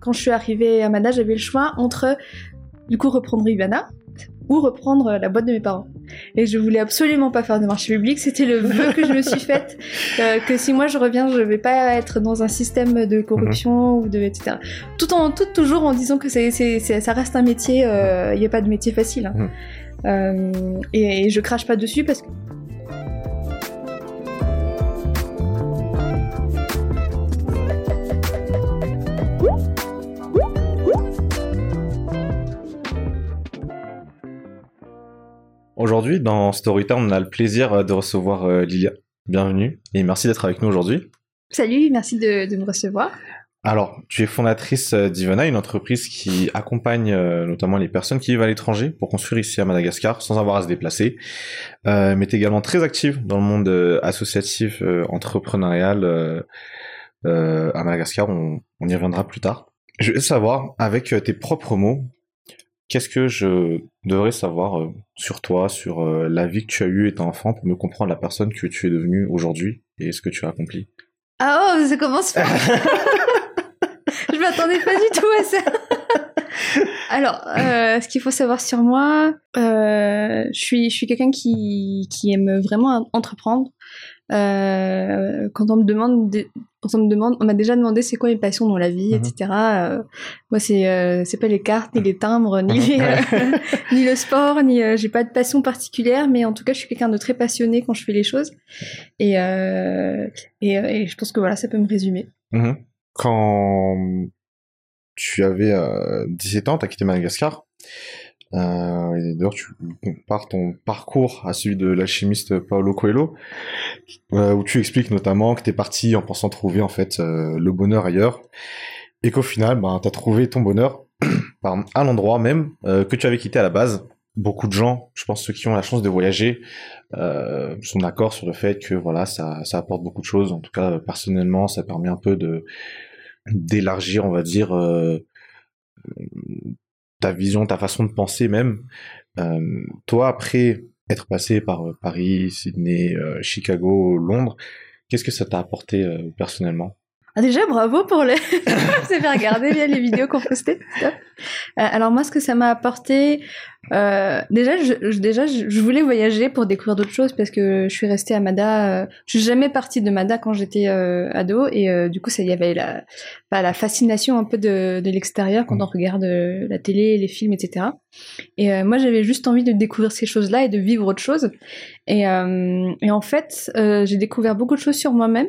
quand je suis arrivée à Mada, j'avais le choix entre du coup reprendre Ivana ou reprendre la boîte de mes parents. Et je voulais absolument pas faire de marché public, c'était le vœu que je me suis faite, euh, que si moi je reviens, je vais pas être dans un système de corruption ou de etc. Tout en tout toujours en disant que c'est, c'est, c'est- ça reste un métier, euh, il n'y a pas de métier facile. hein. Mhm. Euh, et, et je crache pas dessus parce que Aujourd'hui, dans Storytime, on a le plaisir euh, de recevoir euh, Lilia. Bienvenue et merci d'être avec nous aujourd'hui. Salut, merci de, de me recevoir. Alors, tu es fondatrice euh, d'Ivana, une entreprise qui accompagne euh, notamment les personnes qui vivent à l'étranger pour construire ici à Madagascar sans avoir à se déplacer. Euh, mais tu es également très active dans le monde euh, associatif, entrepreneurial à Madagascar. On, on y reviendra plus tard. Je veux savoir, avec tes propres mots, qu'est-ce que je devrais savoir euh, sur toi, sur euh, la vie que tu as eue étant enfant pour mieux comprendre la personne que tu es devenue aujourd'hui et ce que tu as accompli Ah oh, ça commence fort. je m'attendais pas du tout à ça. Alors, euh, ce qu'il faut savoir sur moi, je suis, je suis quelqu'un qui, qui aime vraiment entreprendre. Euh, quand on me demande, quand on me demande, on m'a déjà demandé c'est quoi mes passions dans la vie, Mhm. etc. Euh, moi, c'est, euh, c'est pas les cartes, ni les timbres, ni, les, Ouais. ni le sport, ni euh, j'ai pas de passion particulière, mais en tout cas, je suis quelqu'un de très passionné quand je fais les choses. Et, et, et je pense que voilà, ça peut me résumer. Mhm. Quand tu avais euh, 17 ans, tu as quitté Madagascar. Euh, D'ailleurs, tu compares ton parcours à celui de l'alchimiste Paolo Coelho, euh, où tu expliques notamment que tu es parti en pensant trouver en fait euh, le bonheur ailleurs, et qu'au final, ben, tu as trouvé ton bonheur à l'endroit même que tu avais quitté à la base. Beaucoup de gens, je pense ceux qui ont la chance de voyager, sont d'accord sur le fait que voilà, ça, ça apporte beaucoup de choses. En tout cas, personnellement, ça permet un peu de d'élargir, on va dire, ta vision, ta façon de penser même. Euh, toi, après être passé par euh, Paris, Sydney, euh, Chicago, Londres, qu'est-ce que ça t'a apporté euh, personnellement? Ah, déjà, bravo pour le. Vous avez regardé bien les vidéos qu'on postait. Euh, alors moi, ce que ça m'a apporté, euh, déjà, je, je- voulais voyager pour découvrir d'autres choses parce que je suis restée à Mada. euh, je suis jamais partie de Mada quand j'étais euh, ado et euh, du coup, ça y avait la, bah, la fascination un peu de, de l'extérieur quand on regarde la télé, les films, etc. Et moi, j'avais juste envie de découvrir ces choses-là et de vivre autre chose. Et, et en fait, j'ai découvert beaucoup de choses sur moi-même.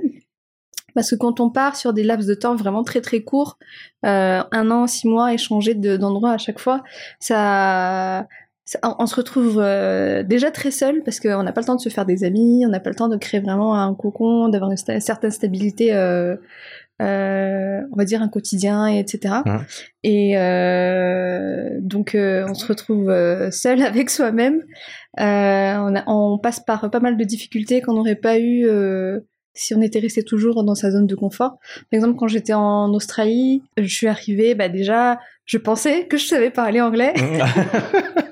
Parce que quand on part sur des laps de temps vraiment très très courts, euh, un an, six mois, et changer de- d'endroit à chaque fois, ça, ça- on, on se retrouve euh, déjà très seul parce qu'on n'a pas le temps de se faire des amis, on n'a pas le temps de créer vraiment un cocon, d'avoir une sta- certaine stabilité, euh, on va dire un quotidien, et etc. Et euh, donc euh, on se retrouve seul avec soi-même. On, on passe par pas mal de difficultés qu'on n'aurait pas eu si on était resté toujours dans sa zone de confort. Par exemple, quand j'étais en Australie, je suis arrivée, bah déjà, je pensais que je savais parler anglais.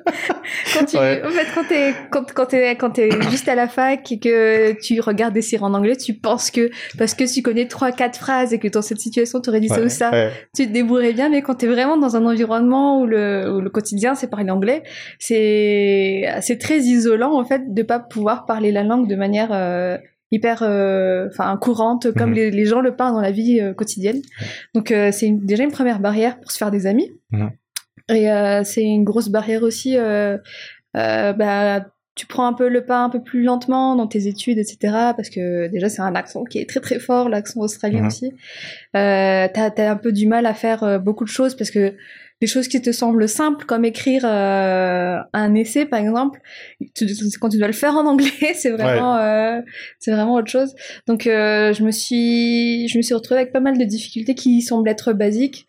quand tu, Ouais. en fait, quand t'es, quand, quand t'es, quand t'es juste à la fac et que tu regardes des séries en anglais, tu penses que, parce que tu connais trois, quatre phrases et que dans cette situation, tu aurais dit ça ou ça, ouais. tu te débrouillerais bien, mais quand t'es vraiment dans un environnement où le, où le quotidien c'est parler anglais, c'est, c'est très isolant, en fait, de pas pouvoir parler la langue de manière, euh, hyper euh, enfin courante comme Mhm. les, les gens le parlent dans la vie euh, quotidienne donc euh, c'est déjà une première barrière pour se faire des amis et c'est une grosse barrière aussi bah, tu prends un peu le pas un peu plus lentement dans tes études, etc. Parce que déjà, c'est un accent qui est très très fort, l'accent australien aussi. Euh, t'as, t'as un peu du mal à faire beaucoup de choses parce que des choses qui te semblent simples, comme écrire euh, un essai, par exemple, tu- quand tu dois le faire en anglais, c'est vraiment, euh, c'est vraiment autre chose. Donc, euh, je me suis, je me suis retrouvée avec pas mal de difficultés qui semblent être basiques.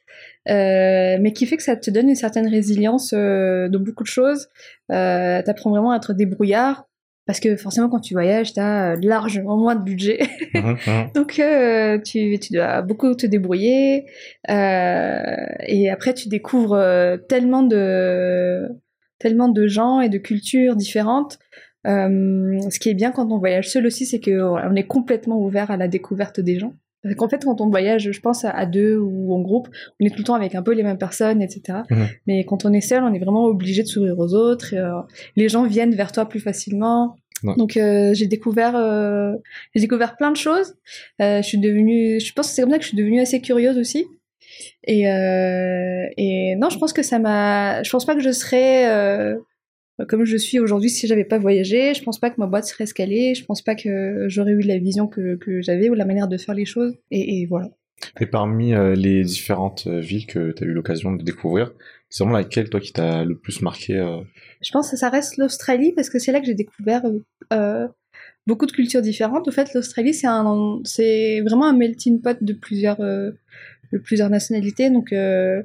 euh, mais qui fait que ça te donne une certaine résilience euh, de beaucoup de choses. Euh, T'apprends vraiment à être débrouillard parce que forcément quand tu voyages, t'as euh, largement moins de budget. Mhm, mhm. Donc euh, tu, tu dois beaucoup te débrouiller euh, et après tu découvres tellement de tellement de gens et de cultures différentes. Euh, ce qui est bien quand on voyage seul aussi, c'est qu'on est complètement ouvert à la découverte des gens Parce qu'en fait, quand on voyage, je pense à deux ou en groupe, on est tout le temps avec un peu les mêmes personnes, etc. Mhm. Mais quand on est seul, on est vraiment obligé de s'ouvrir aux autres. et, euh, les gens viennent vers toi plus facilement. Ouais. Donc euh, j'ai découvert, euh, j'ai découvert plein de choses. Je suis devenue, je pense que c'est comme ça que je suis devenue assez curieuse aussi. Et, et non, je pense que ça m'a. Je pense pas que je serais comme je suis aujourd'hui si j'avais pas voyagé. Je pense pas que ma boîte serait escalée. Je pense pas que j'aurais eu la vision que, que j'avais ou la manière de faire les choses. Et, et voilà. Et parmi euh, les différentes euh, villes que tu as eu l'occasion de découvrir, c'est vraiment laquelle, toi, qui t'a le plus marqué euh, Je pense que ça reste l'Australie parce que c'est là que j'ai découvert euh, euh, beaucoup de cultures différentes. En fait, l'Australie, c'est un, c'est vraiment un melting pot de plusieurs, euh, de plusieurs nationalités. Donc, euh,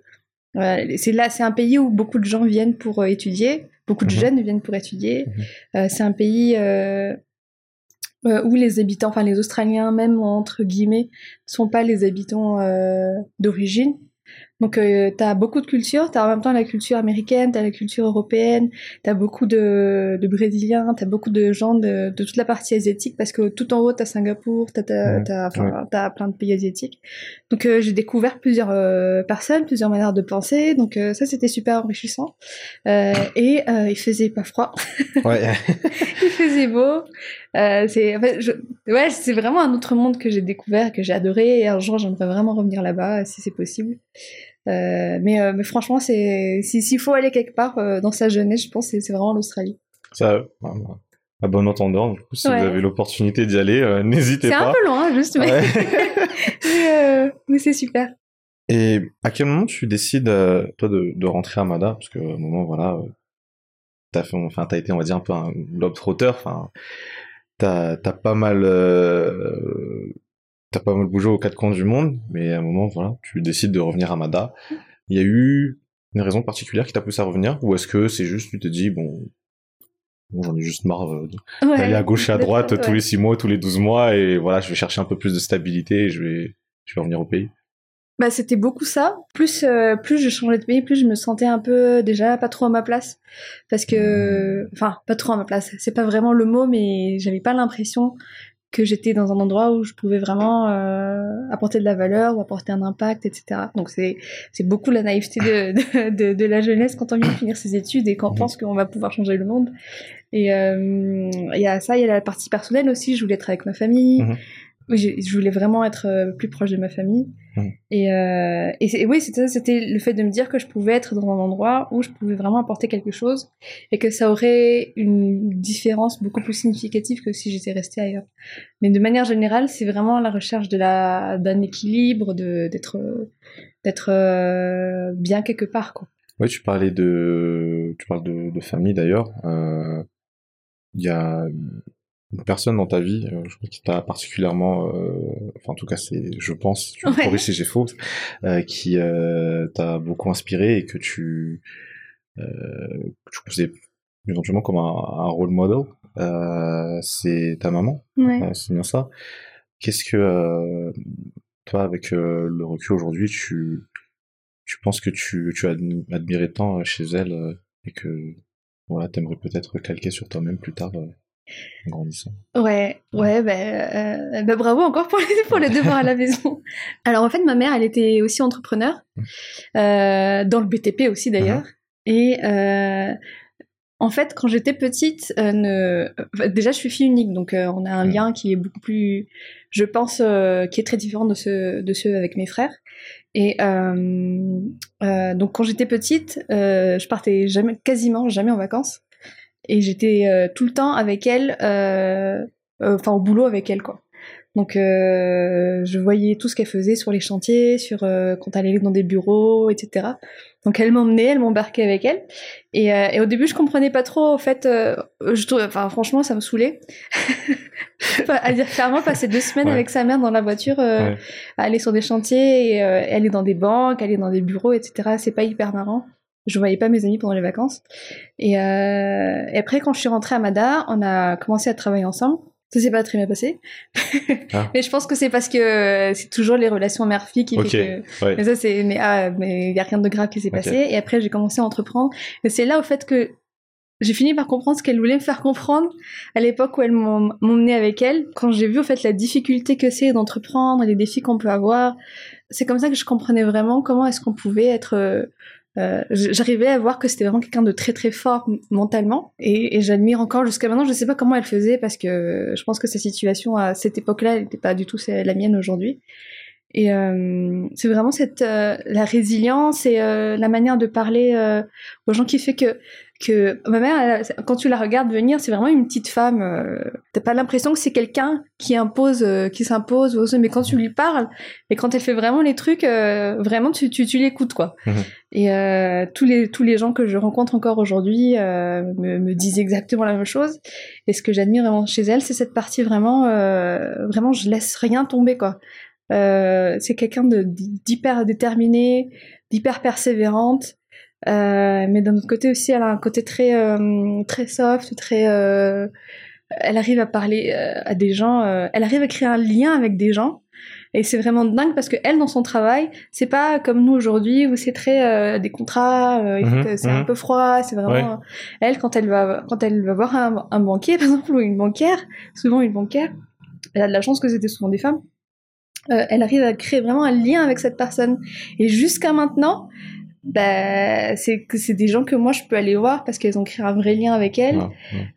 c'est là, c'est un pays où beaucoup de gens viennent pour euh, étudier, beaucoup de Mhm. jeunes viennent pour étudier. Mhm. Euh, c'est un pays euh, euh, où les habitants, enfin les Australiens même entre guillemets, sont pas les habitants euh, d'origine. Donc euh, t'as beaucoup de cultures, t'as en même temps la culture américaine, t'as la culture européenne, t'as beaucoup de, de Brésiliens, t'as beaucoup de gens de, de toute la partie asiatique parce que tout en haut t'as Singapour, t'as t'as, Mhm. t'as, enfin, t'as plein de pays asiatiques. Donc euh, j'ai découvert plusieurs euh, personnes, plusieurs manières de penser, donc euh, ça c'était super enrichissant. Et il faisait pas froid, Ouais. il faisait beau. C'est en fait, je- ouais, c'est vraiment un autre monde que j'ai découvert, que j'ai adoré. Et un jour, j'aimerais vraiment revenir là-bas, si c'est possible. Euh, mais, euh, mais franchement, c'est si- s'il faut aller quelque part euh, dans sa jeunesse, je pense que c'est c'est vraiment l'Australie. Ça, à bon entendeur, du coup, si Ouais. vous avez l'opportunité d'y aller, euh, n'hésitez C'est pas. un peu loin, juste, mais, Ouais. mais, euh, mais c'est super. Et à quel moment tu décides, euh, toi, de, de rentrer à Mada? Parce que, au moment, voilà, t'as fait, enfin, t'as été, on va dire, un peu un globe-trotter. Enfin, t'as, t'as pas mal, t'as pas mal bougé aux quatre coins du monde. Mais à un moment, voilà, tu décides de revenir à Mada. Il y a eu une raison particulière qui t'a poussé à revenir Ou est-ce que c'est juste, tu te dis, bon, bon j'en ai juste marre euh, Ouais. d'aller à gauche et à droite tous les six mois, tous les 12 mois, et voilà, je vais chercher un peu plus de stabilité et je vais, je vais revenir au pays. Bah, c'était beaucoup ça. Plus, euh, plus je changeais de pays, plus je me sentais un peu déjà pas trop à ma place. Parce que, enfin, pas trop à ma place. C'est pas vraiment le mot, mais j'avais pas l'impression que j'étais dans un endroit où je pouvais vraiment euh, apporter de la valeur ou apporter un impact, etc. Donc c'est c'est beaucoup la naïveté de, de, de, de la jeunesse quand on vient de finir ses études et qu'on pense qu'on va pouvoir changer le monde. Et euh, il y a ça, il y a la partie personnelle aussi. Je voulais être avec ma famille. Mhm. Je, je voulais vraiment être euh, plus proche de ma famille. Et, euh, et, oui, c'était c'était le fait de me dire que je pouvais être dans un endroit où je pouvais vraiment apporter quelque chose et que ça aurait une différence beaucoup plus significative que si j'étais restée ailleurs. Mais de manière générale, c'est vraiment la recherche de la d'un équilibre, de d'être d'être euh, bien quelque part quoi. Oui, tu parlais de, tu parles de, de famille d'ailleurs. Euh, Il y a une personne dans ta vie, euh, je crois qui t'a particulièrement, euh, enfin en tout cas c'est, je pense, tu Ouais. si j'ai faux, euh, qui euh, t'a beaucoup inspiré et que tu, euh, que tu considères éventuellement comme un, un role model. Euh, c'est ta maman, Ouais. euh, c'est bien ça. Qu'est-ce que euh, toi, avec le recul aujourd'hui, tu, tu penses que tu, tu as admi- admiré tant chez elle euh, et que voilà, t'aimerais peut-être calquer sur toi-même plus tard grandissant. Ouais, ouais, bah, euh, bah, bravo encore pour les, pour les devoirs à la maison. Alors en fait, ma mère, elle était aussi entrepreneur, euh, dans le BTP aussi d'ailleurs. Et euh, en fait, quand j'étais petite, ne... enfin, déjà je suis fille unique, donc on a un Mhm. lien qui est beaucoup plus, je pense, qui est très différent de ceux, de ceux avec mes frères. Et donc quand j'étais petite, je partais jamais, quasiment jamais en vacances. Et j'étais euh, tout le temps avec elle, euh, euh, enfin au boulot avec elle quoi. Donc euh, je voyais tout ce qu'elle faisait sur les chantiers, sur euh, quand elle allait dans des bureaux, etc. Donc elle m'emmenait, elle m'embarquait avec elle. Et, euh, et au début je comprenais pas trop. En fait, euh, je enfin franchement ça me saoulait. À dire clairement, passer deux semaines Ouais. avec sa mère dans la voiture, euh, Ouais. aller sur des chantiers, et, aller dans des banques, aller dans des bureaux, etc. C'est pas hyper marrant. Je voyais pas mes amis pendant les vacances. Et, euh, et après, quand je suis rentrée à Mada, on a commencé à travailler ensemble. Ça s'est pas très bien passé. Ah. mais je pense que c'est parce que euh, c'est toujours les relations mère-fille qui Ok, fait que... ouais. Mais ça, c'est... Mais ah, mais il y a rien de grave qui s'est passé. Et après, j'ai commencé à entreprendre. Et c'est là, au fait, que j'ai fini par comprendre ce qu'elle voulait me faire comprendre à l'époque où elle m'emmenait avec elle. Quand j'ai vu en fait la difficulté que c'est d'entreprendre, les défis qu'on peut avoir, c'est comme ça que je comprenais vraiment comment est-ce qu'on pouvait être. Euh, j'arrivais à voir que c'était vraiment quelqu'un de très très fort mentalement et, j'admire encore jusqu'à maintenant. Je sais pas comment elle faisait parce que je pense que sa situation à cette époque-là, n'était pas du tout la mienne aujourd'hui. Et euh, c'est vraiment cette euh, la résilience et euh, la manière de parler euh, aux gens qui fait que que ma mère, quand tu la regardes venir, c'est vraiment une petite femme. Euh, T'as pas l'impression que c'est quelqu'un qui impose, euh, qui s'impose, mais quand tu lui parles et quand elle fait vraiment les trucs, vraiment tu tu, tu l'écoutes quoi. Mhm. Et tous les tous les gens que je rencontre encore aujourd'hui me, me disent exactement la même chose. Et ce que j'admire vraiment chez elle, c'est cette partie vraiment, vraiment je laisse rien tomber quoi. Euh, c'est quelqu'un d'hyper déterminé, d'hyper persévérante. Euh, mais d'un autre côté aussi, elle a un côté très euh, très soft, très. elle arrive à parler à des gens. elle arrive à créer un lien avec des gens. Et c'est vraiment dingue parce que elle, dans son travail, c'est pas comme nous aujourd'hui où c'est très des contrats, mhm, c'est un mhm. peu froid. C'est vraiment elle quand elle va quand elle va voir un, un banquier par exemple ou une banquière, souvent une banquière, elle a de la chance que c'était souvent des femmes euh, elle arrive à créer vraiment un lien avec cette personne. Et jusqu'à maintenant, bah, c'est que c'est des gens que moi je peux aller voir parce qu'elles ont créé un vrai lien avec elle,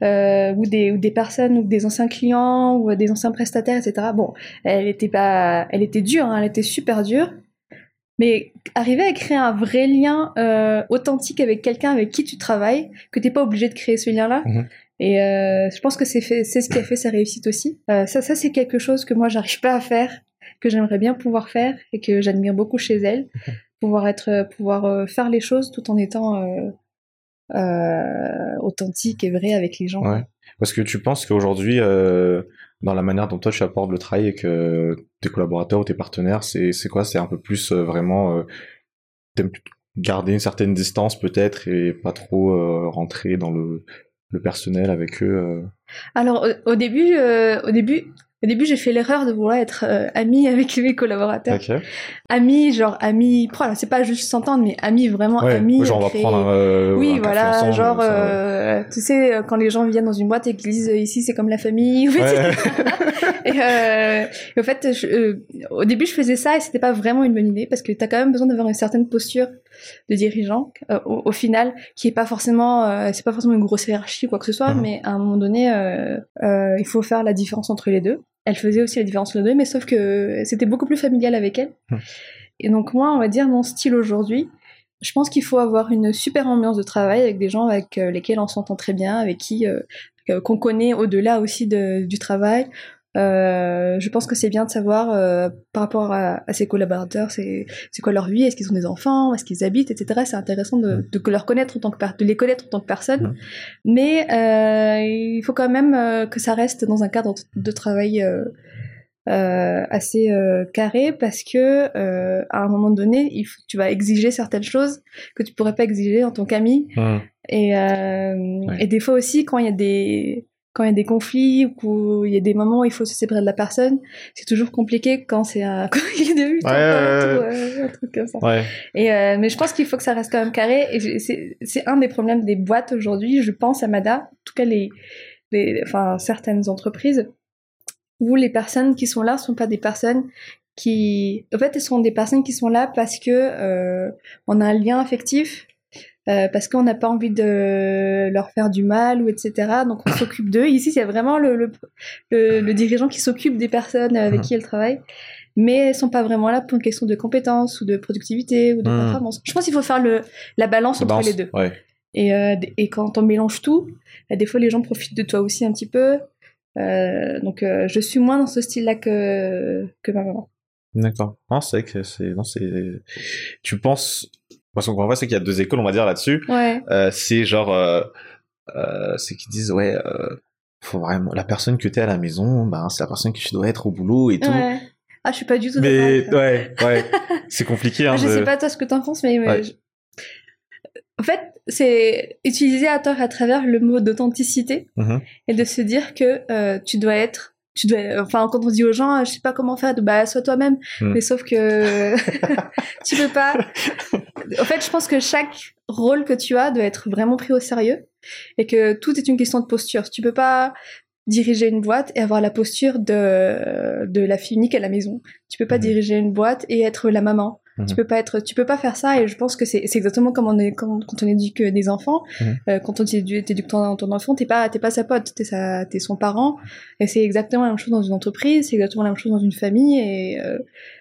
Euh, ou des ou des personnes ou des anciens clients ou des anciens prestataires, etc. Bon, elle était pas, elle était dure, hein, elle était super dure. Mais arriver à créer un vrai lien euh, authentique avec quelqu'un avec qui tu travailles, que t'es pas obligé de créer ce lien-là. Mhm. Et euh, je pense que c'est ce qui a fait sa réussite aussi. Euh, ça, ça c'est quelque chose que moi j'arrive pas à faire que j'aimerais bien pouvoir faire et que j'admire beaucoup chez elle, pouvoir être, euh, pouvoir euh, faire les choses tout en étant euh, authentique et vrai avec les gens. Ouais. Parce que tu penses qu'aujourd'hui, dans la manière dont toi tu apportes le travail et que tes collaborateurs ou tes partenaires, c'est quoi? C'est un peu plus vraiment garder une certaine distance peut-être et pas trop rentrer dans le, le personnel avec eux. Alors au, début, au début, au début, j'ai fait l'erreur de vouloir être euh, amie avec mes collaborateurs. Okay. Amie, genre amie, c'est pas juste s'entendre, mais amie vraiment ouais, amie. Genre on va prendre un, euh, Oui, voilà, genre, euh, tu sais, quand les gens viennent dans une boîte et qu'ils disent ici c'est comme la famille. Ouais. et, euh, et, au fait, je, au début, je faisais ça et c'était pas vraiment une bonne idée parce que t'as quand même besoin d'avoir une certaine posture de dirigeant au, au, final, qui est pas forcément, c'est pas forcément une grosse hiérarchie ou quoi que ce soit, mhm. mais à un moment donné, il faut faire la différence entre les deux elle faisait aussi la différence entre les deux, mais sauf que c'était beaucoup plus familial avec elle. Hum. Et donc moi, on va dire mon style aujourd'hui, je pense qu'il faut avoir une super ambiance de travail avec des gens avec euh, lesquels on s'entend très bien, avec qui euh, qu'on connaît au-delà aussi de, du travail, euh, je pense que c'est bien de savoir euh, par rapport à, à ses collaborateurs, c'est quoi leur vie, est-ce qu'ils ont des enfants, est-ce qu'ils habitent, etc. C'est intéressant de, de, leur connaître en tant que de les connaître en tant que personne, mais euh, il faut quand même euh, que ça reste dans un cadre de travail euh, assez carré parce que à un moment donné, il faut, tu vas exiger certaines choses que tu pourrais pas exiger en tant qu'ami. Et, et des fois aussi, quand il y a des quand il y a des conflits ou il y a des moments où il faut se séparer de la personne, c'est toujours compliqué quand c'est un il est de ouais, un truc comme ça. Et euh, mais je pense qu'il faut que ça reste quand même carré et c'est c'est un des problèmes des boîtes aujourd'hui, je pense à Mada, en tout cas les les enfin certaines entreprises où les personnes qui sont là sont pas des personnes qui en fait elles sont des personnes qui sont là parce que euh, on a un lien affectif euh, parce qu'on n'a pas envie de leur faire du mal ou etc. Donc on s'occupe d'eux. Ici, il y a vraiment le, le, le, dirigeant qui s'occupe des personnes avec mmh. qui elle travaille, mais elles sont pas vraiment là pour une question de compétence ou de productivité ou de mmh. performance. Je pense qu'il faut faire le, la balance entre les deux. Ouais. Et, euh, et quand on mélange tout, bah, des fois les gens profitent de toi aussi un petit peu. Euh, donc je suis moins dans ce style-là que, que ma maman. D'accord. Non, c'est que c'est, non, c'est, tu penses, parce qu'on voit, c'est qu'il y a deux écoles, on va dire, là-dessus. Ouais. Euh, c'est genre, euh, euh, c'est qu'ils disent, ouais, euh, faut vraiment, la personne que t'es à la maison, ben, c'est la personne que tu dois être au boulot et tout. Ouais. Ah, je suis pas du tout Mais, ouais, ouais. c'est compliqué, hein. je sais pas toi ce que t'en penses, mais, en fait, c'est utiliser à tort à travers le mot d'authenticité mm-hmm. et de se dire que tu dois être tu dois enfin quand on dit aux gens je sais pas comment faire bah sois toi-même mm. mais sauf que tu peux pas en fait je pense que chaque rôle que tu as doit être vraiment pris au sérieux et que tout est une question de posture. Tu peux pas diriger une boîte et avoir la posture de, de la fille unique à la maison. Tu peux pas Mhm. diriger une boîte et être la maman. Mhm. Tu peux pas être, tu peux pas faire ça et je pense que c'est c'est exactement comme on est quand, quand on éduque des enfants. Mhm. Euh, quand on t'éduque t'éduques ton, ton enfant, t'es pas t'es pas sa pote, t'es sa t'es son parent et c'est exactement la même chose dans une entreprise, c'est exactement la même chose dans une famille et euh,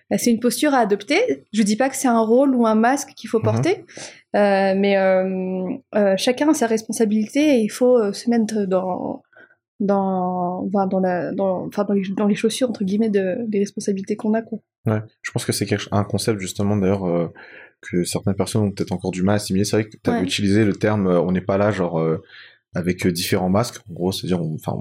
bah, c'est une posture à adopter. Je dis pas que c'est un rôle ou un masque qu'il faut Mhm. porter, euh, mais euh, euh, chacun a sa responsabilité et il faut euh, se mettre dans dans enfin, dans la dans enfin dans les, dans les chaussures entre guillemets de, des responsabilités qu'on a quoi. Ouais, je pense que c'est un concept justement d'ailleurs euh, que certaines personnes ont peut-être encore du mal à assimiler. C'est vrai que tu avais Ouais. utilisé le terme euh, on n'est pas là genre euh, avec différents masques. En gros, c'est-à-dire enfin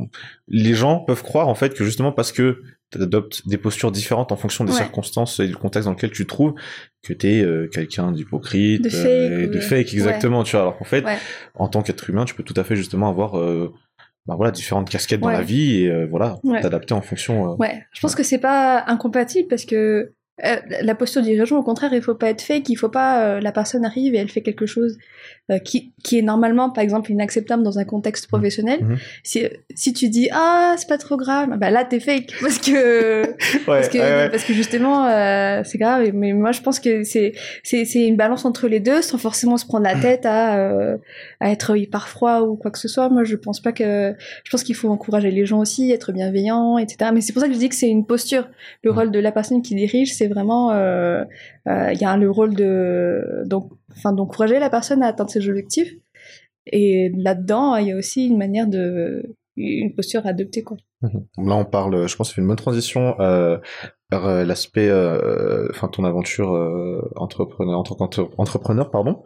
les gens peuvent croire en fait que justement parce que tu adoptes des postures différentes en fonction des Ouais. circonstances et du contexte dans lequel tu te trouves que tu es quelqu'un d'hypocrite De fake, de ouais. fake exactement, tu vois. Alors qu'en fait, Ouais. en tant qu'être humain, tu peux tout à fait justement avoir euh, bah voilà différentes casquettes dans la vie et euh, voilà, Ouais. t'adapter en fonction euh, Ouais, je pense que c'est pas incompatible parce que euh, la posture du dirigeant, au contraire, il faut pas être fake, il faut pas euh, la personne arrive et elle fait quelque chose euh, qui, qui est normalement, par exemple, inacceptable dans un contexte professionnel. Mhm. Si, si tu dis ah c'est pas trop grave, bah là t'es fake parce que parce que ouais, ouais. parce que justement euh, c'est grave. Mais moi je pense que c'est c'est c'est une balance entre les deux sans forcément se prendre la tête à euh, à être hyper froid ou quoi que ce soit. Moi je pense pas que je pense qu'il faut encourager les gens aussi, être bienveillant, etc. Mais c'est pour ça que je dis que c'est une posture. Le rôle de la personne qui dirige, c'est vraiment, euh, euh, il y a le rôle de, donc, enfin, d'encourager la personne à atteindre ses objectifs. Et là-dedans, il y a aussi une manière de, une posture à adopter, quoi. Mhm. Là, on parle, je pense, c'est une bonne transition euh, vers euh, l'aspect, euh, enfin, ton aventure euh, entrepreneur, en tant qu'entrepreneur, pardon.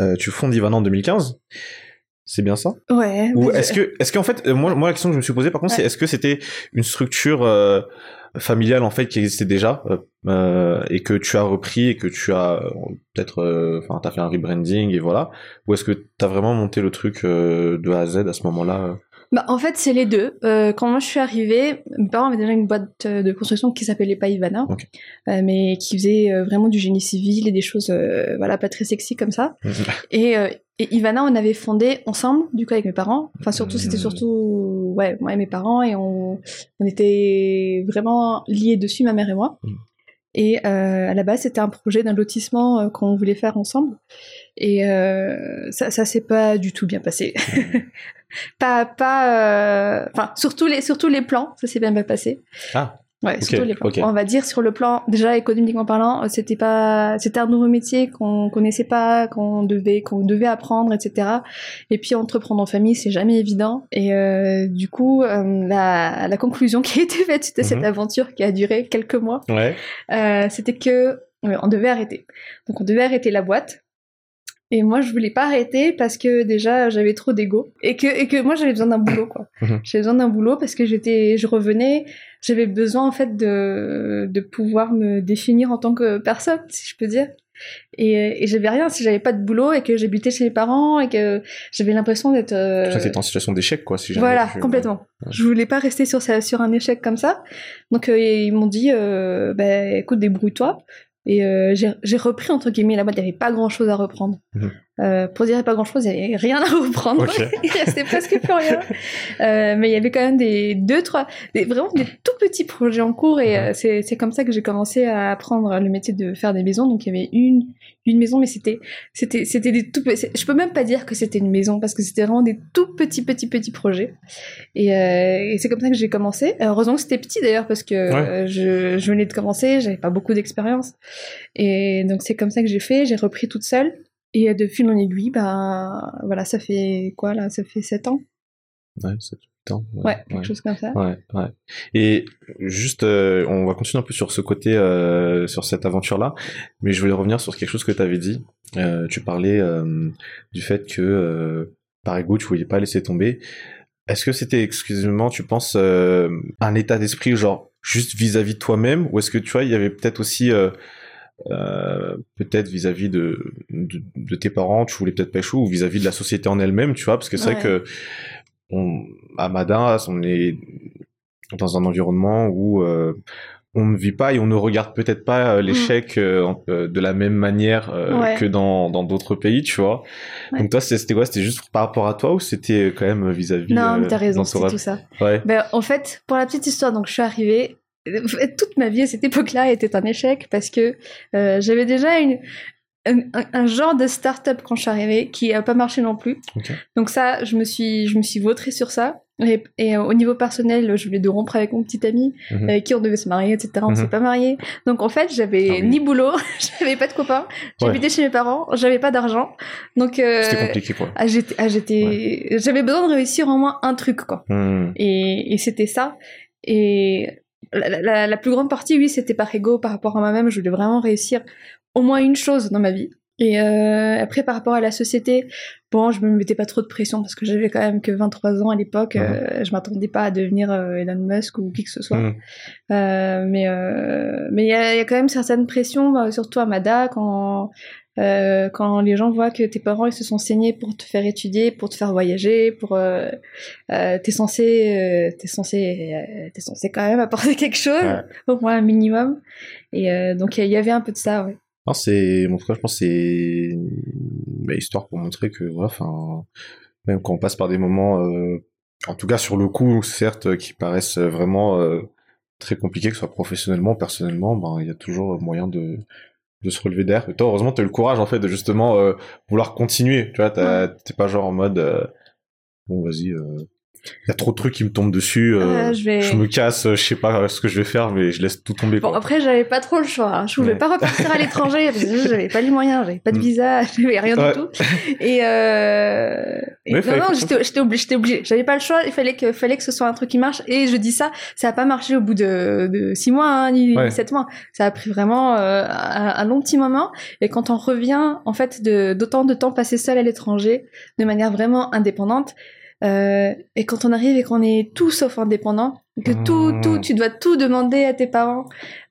Euh, tu fondes Ivana en 2015. C'est bien ça? Ouais. Ou est-ce je- que, est-ce qu'en fait, euh, moi, moi, la question que je me suis posée, par contre, Ouais. c'est est-ce que c'était une structure euh, familiale en fait qui existait déjà euh, euh, et que tu as repris et que tu as euh, peut-être, enfin, t'as fait un rebranding et voilà, ou est-ce que t'as vraiment monté le truc de A à Z à ce moment-là Bah, en fait, c'est les deux. Euh, quand moi je suis arrivée, mes parents avaient déjà une boîte de construction qui s'appelait pas Ivana, Ok. euh, mais qui faisait euh, vraiment du génie civil et des choses, voilà, pas très sexy comme ça. Et, et Ivana, on avait fondé ensemble, du coup, avec mes parents. Enfin, surtout, c'était Mhm. surtout, ouais, moi et mes parents, et on, on était vraiment liés dessus, ma mère et moi. Mhm. Et euh, à la base, c'était un projet d'un lotissement euh, qu'on voulait faire ensemble. Et euh, ça, ça s'est pas du tout bien passé. pas, pas, euh, enfin, surtout les, surtout les plans, ça s'est bien pas passé. Ah. Ouais, surtout les plans. On va dire sur le plan, déjà économiquement parlant, euh, c'était pas, c'était un nouveau métier qu'on connaissait pas, qu'on devait, qu'on devait apprendre, etc. Et puis entreprendre en famille, c'est jamais évident. Et euh, du coup, euh, la, la conclusion qui a été faite à cette Mhm. aventure qui a duré quelques mois, Ouais. euh, c'était que euh, on devait arrêter. Donc on devait arrêter la boîte. Et moi, je voulais pas arrêter parce que déjà j'avais trop d'ego et que et que moi j'avais besoin d'un boulot quoi. Mhm. J'avais besoin d'un boulot parce que j'étais, je revenais, j'avais besoin en fait de de pouvoir me définir en tant que personne, si je peux dire. Et, et j'avais rien si j'avais pas de boulot et que j'habitais chez mes parents et que j'avais l'impression d'être. euh, t'étais en situation d'échec, quoi, si voilà, tu- complètement. Ouais. Je voulais pas rester sur, sur un échec comme ça. Donc euh, ils m'ont dit, euh, bah, écoute, débrouille-toi. Et euh, j'ai repris, entre guillemets, la boîte, il n'y avait pas grand-chose à reprendre. Mhm. Euh, pour dire pas grand-chose, il n'y avait rien à reprendre. Ok. il restait presque plus rien. Euh, mais il y avait quand même des deux, trois, des, vraiment des tout petits projets en cours. Et Mhm. euh, c'est c'est comme ça que j'ai commencé à apprendre le métier de faire des maisons. Donc il y avait une, une maison, mais c'était c'était c'était des tout petits. Je peux même pas dire que c'était une maison parce que c'était vraiment des tout petits, petits, petits projets. Et, euh, et c'est comme ça que j'ai commencé. Heureusement que c'était petit d'ailleurs parce que Ouais. je, je venais de commencer, j'avais pas beaucoup d'expérience. Et donc c'est comme ça que j'ai fait, j'ai repris toute seule. Et euh, de fil en aiguille, ben voilà, ça fait quoi là Ça fait 7 ans? Ouais, c'est tout le temps. Ouais, quelque chose comme ça. Ouais, ouais. Et juste, euh, on va continuer un peu sur ce côté, euh, sur cette aventure-là, mais je voulais revenir sur quelque chose que tu avais dit. Euh, tu parlais du fait que, par ego, tu voulais pas laisser tomber. Est-ce que c'était exclusivement, tu penses, un état d'esprit, genre juste vis-à-vis de toi-même, ou est-ce que tu vois, il y avait peut-être aussi, euh, peut-être vis-à-vis de, de, de tes parents, tu voulais peut-être pas échouer, ou vis-à-vis de la société en elle-même, tu vois, parce que c'est vrai que on, à Madas, on est dans un environnement où euh, on ne vit pas et on ne regarde peut-être pas euh, l'échec en- euh, de la même manière Ouais. que dans dans d'autres pays, tu vois. Ouais. Donc toi, c'était quoi? C'était juste par rapport à toi ou c'était quand même vis-à-vis Non, mais t'as raison, c'est tout ça. Ouais. Ben, en fait, pour la petite histoire, donc je suis arrivée. Toute ma vie à cette époque-là était un échec parce que euh, j'avais déjà une, un, genre de start-up quand je suis arrivée qui a pas marché non plus. Donc ça, je me suis, je me suis vautrée sur ça. Et, et, euh, au niveau personnel, je voulais de rompre avec mon petit ami Mhm. avec qui on devait se marier, etc. On Mhm. s'est pas marié. Donc en fait, j'avais Ah oui. ni boulot, j'avais pas de copains, j'habitais chez mes parents, j'avais pas d'argent. Donc euh, C'était compliqué, quoi. ah, j'étais, ah, j'avais besoin de réussir au moins un truc, quoi. Hmm. Et, et c'était ça. Et la, plus grande partie, oui, c'était par ego, par rapport à moi-même. Je voulais vraiment réussir au moins une chose dans ma vie. Et euh, après, par rapport à la société, bon, je me mettais pas trop de pression parce que j'avais quand même que 23 ans à l'époque. Mhm. euh, je m'attendais pas à devenir euh, Elon Musk ou qui que ce soit. Hmm. Euh, mais mais il y, a il y a quand même certaines pressions, surtout à Mada, quand quand les gens voient que tes parents ils se sont saignés pour te faire étudier, pour te faire voyager, pour t'es censé t'es censé t'es censé quand même apporter quelque chose, Ouais. au moins un minimum. Et donc il y, y avait un peu de ça, ouais. Non, c'est, en tout cas, je pense que c'est histoire pour montrer que, voilà, enfin, même quand on passe par des moments, euh, en tout cas sur le coup, certes, qui paraissent vraiment euh, très compliqués, que ce soit professionnellement, personnellement, ben, il y a toujours moyen de, de se relever d'air. Et toi, heureusement, t'as eu le courage, en fait, de justement euh, vouloir continuer. Tu vois, t'es pas genre en mode, bon, vas-y, il y a trop de trucs qui me tombent dessus, euh, Euh, je vais- je me casse, je sais pas ce que je vais faire, mais je laisse tout tomber. Bon quoi. après j'avais pas trop le choix. hein. Je pouvais Ouais. pas repartir à l'étranger parce que j'avais pas les moyens, j'avais pas de Mm. visa, j'avais rien Ouais. du tout. Et, euh... et Ouais, non non, j'étais obligée, j'étais obligée. J'avais pas le choix. Il fallait que fallait que ce soit un truc qui marche. Et je dis ça, ça a pas marché au bout de, de six mois hein, ni, ni sept mois. Ça a pris vraiment euh, un, un long petit moment. Et quand on revient en fait de d'autant de temps passé seul à l'étranger, de manière vraiment indépendante. Euh, et quand on arrive et qu'on est tout sauf indépendant, que tout, Mmh. tout, tu dois tout demander à tes parents,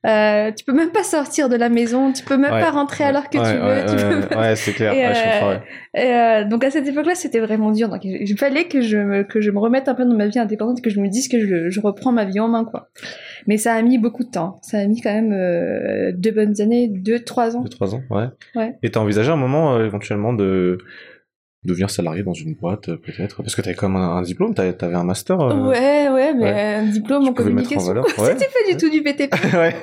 euh, tu peux même pas sortir de la maison, tu peux même Ouais. pas rentrer à l'heure que ouais, tu veux. ouais, tu ouais, peux- ouais, c'est clair, Et, ouais, je euh, comprends, ouais. Et, euh, donc à cette époque-là, c'était vraiment dur. Donc il fallait que je me, que je me remette un peu dans ma vie indépendante, que je me dise que je, je reprends ma vie en main, quoi. Mais ça a mis beaucoup de temps. Ça a mis quand même deux bonnes années, deux, trois ans. De 3 ans, ouais. Ouais. Et t'as envisagé un moment éventuellement de devenir salarié dans une boîte, euh, peut-être Parce que t'avais quand même un, un diplôme, t'avais t'avais un master. euh, Ouais, ouais, mais ouais. un diplôme tu en en communication. Ouais. C'était pas du tout du BTP. ouais.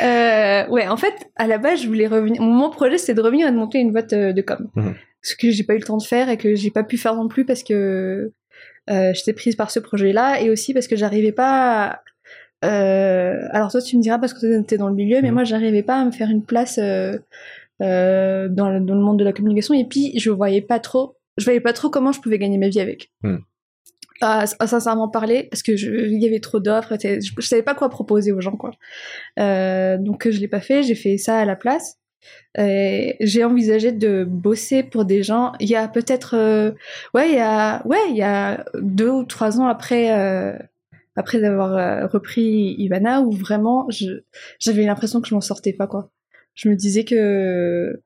Euh, ouais, en fait, à la base, je voulais revenir. Mon projet, c'était de revenir et de monter une boîte de com. Mhm. Ce que j'ai pas eu le temps de faire et que j'ai pas pu faire non plus parce que euh, j'étais prise par ce projet-là et aussi parce que j'arrivais pas. à- alors toi, tu me diras parce que t'es dans le milieu, mais Mhm. moi, j'arrivais pas à me faire une place dans, le, dans le monde de la communication et puis je voyais pas trop. Je voyais pas trop comment je pouvais gagner ma vie avec. Mhm. À, à sincèrement parler, parce que il y avait trop d'offres, je, je savais pas quoi proposer aux gens, quoi. Euh, donc je l'ai pas fait, j'ai fait ça à la place. J'ai envisagé de bosser pour des gens. Il y a peut-être, euh, ouais, il y a, ouais, il y a deux ou trois ans après, euh, après avoir euh, repris Ivana, où vraiment, j'avais l'impression que je m'en sortais pas, quoi. Je me disais que,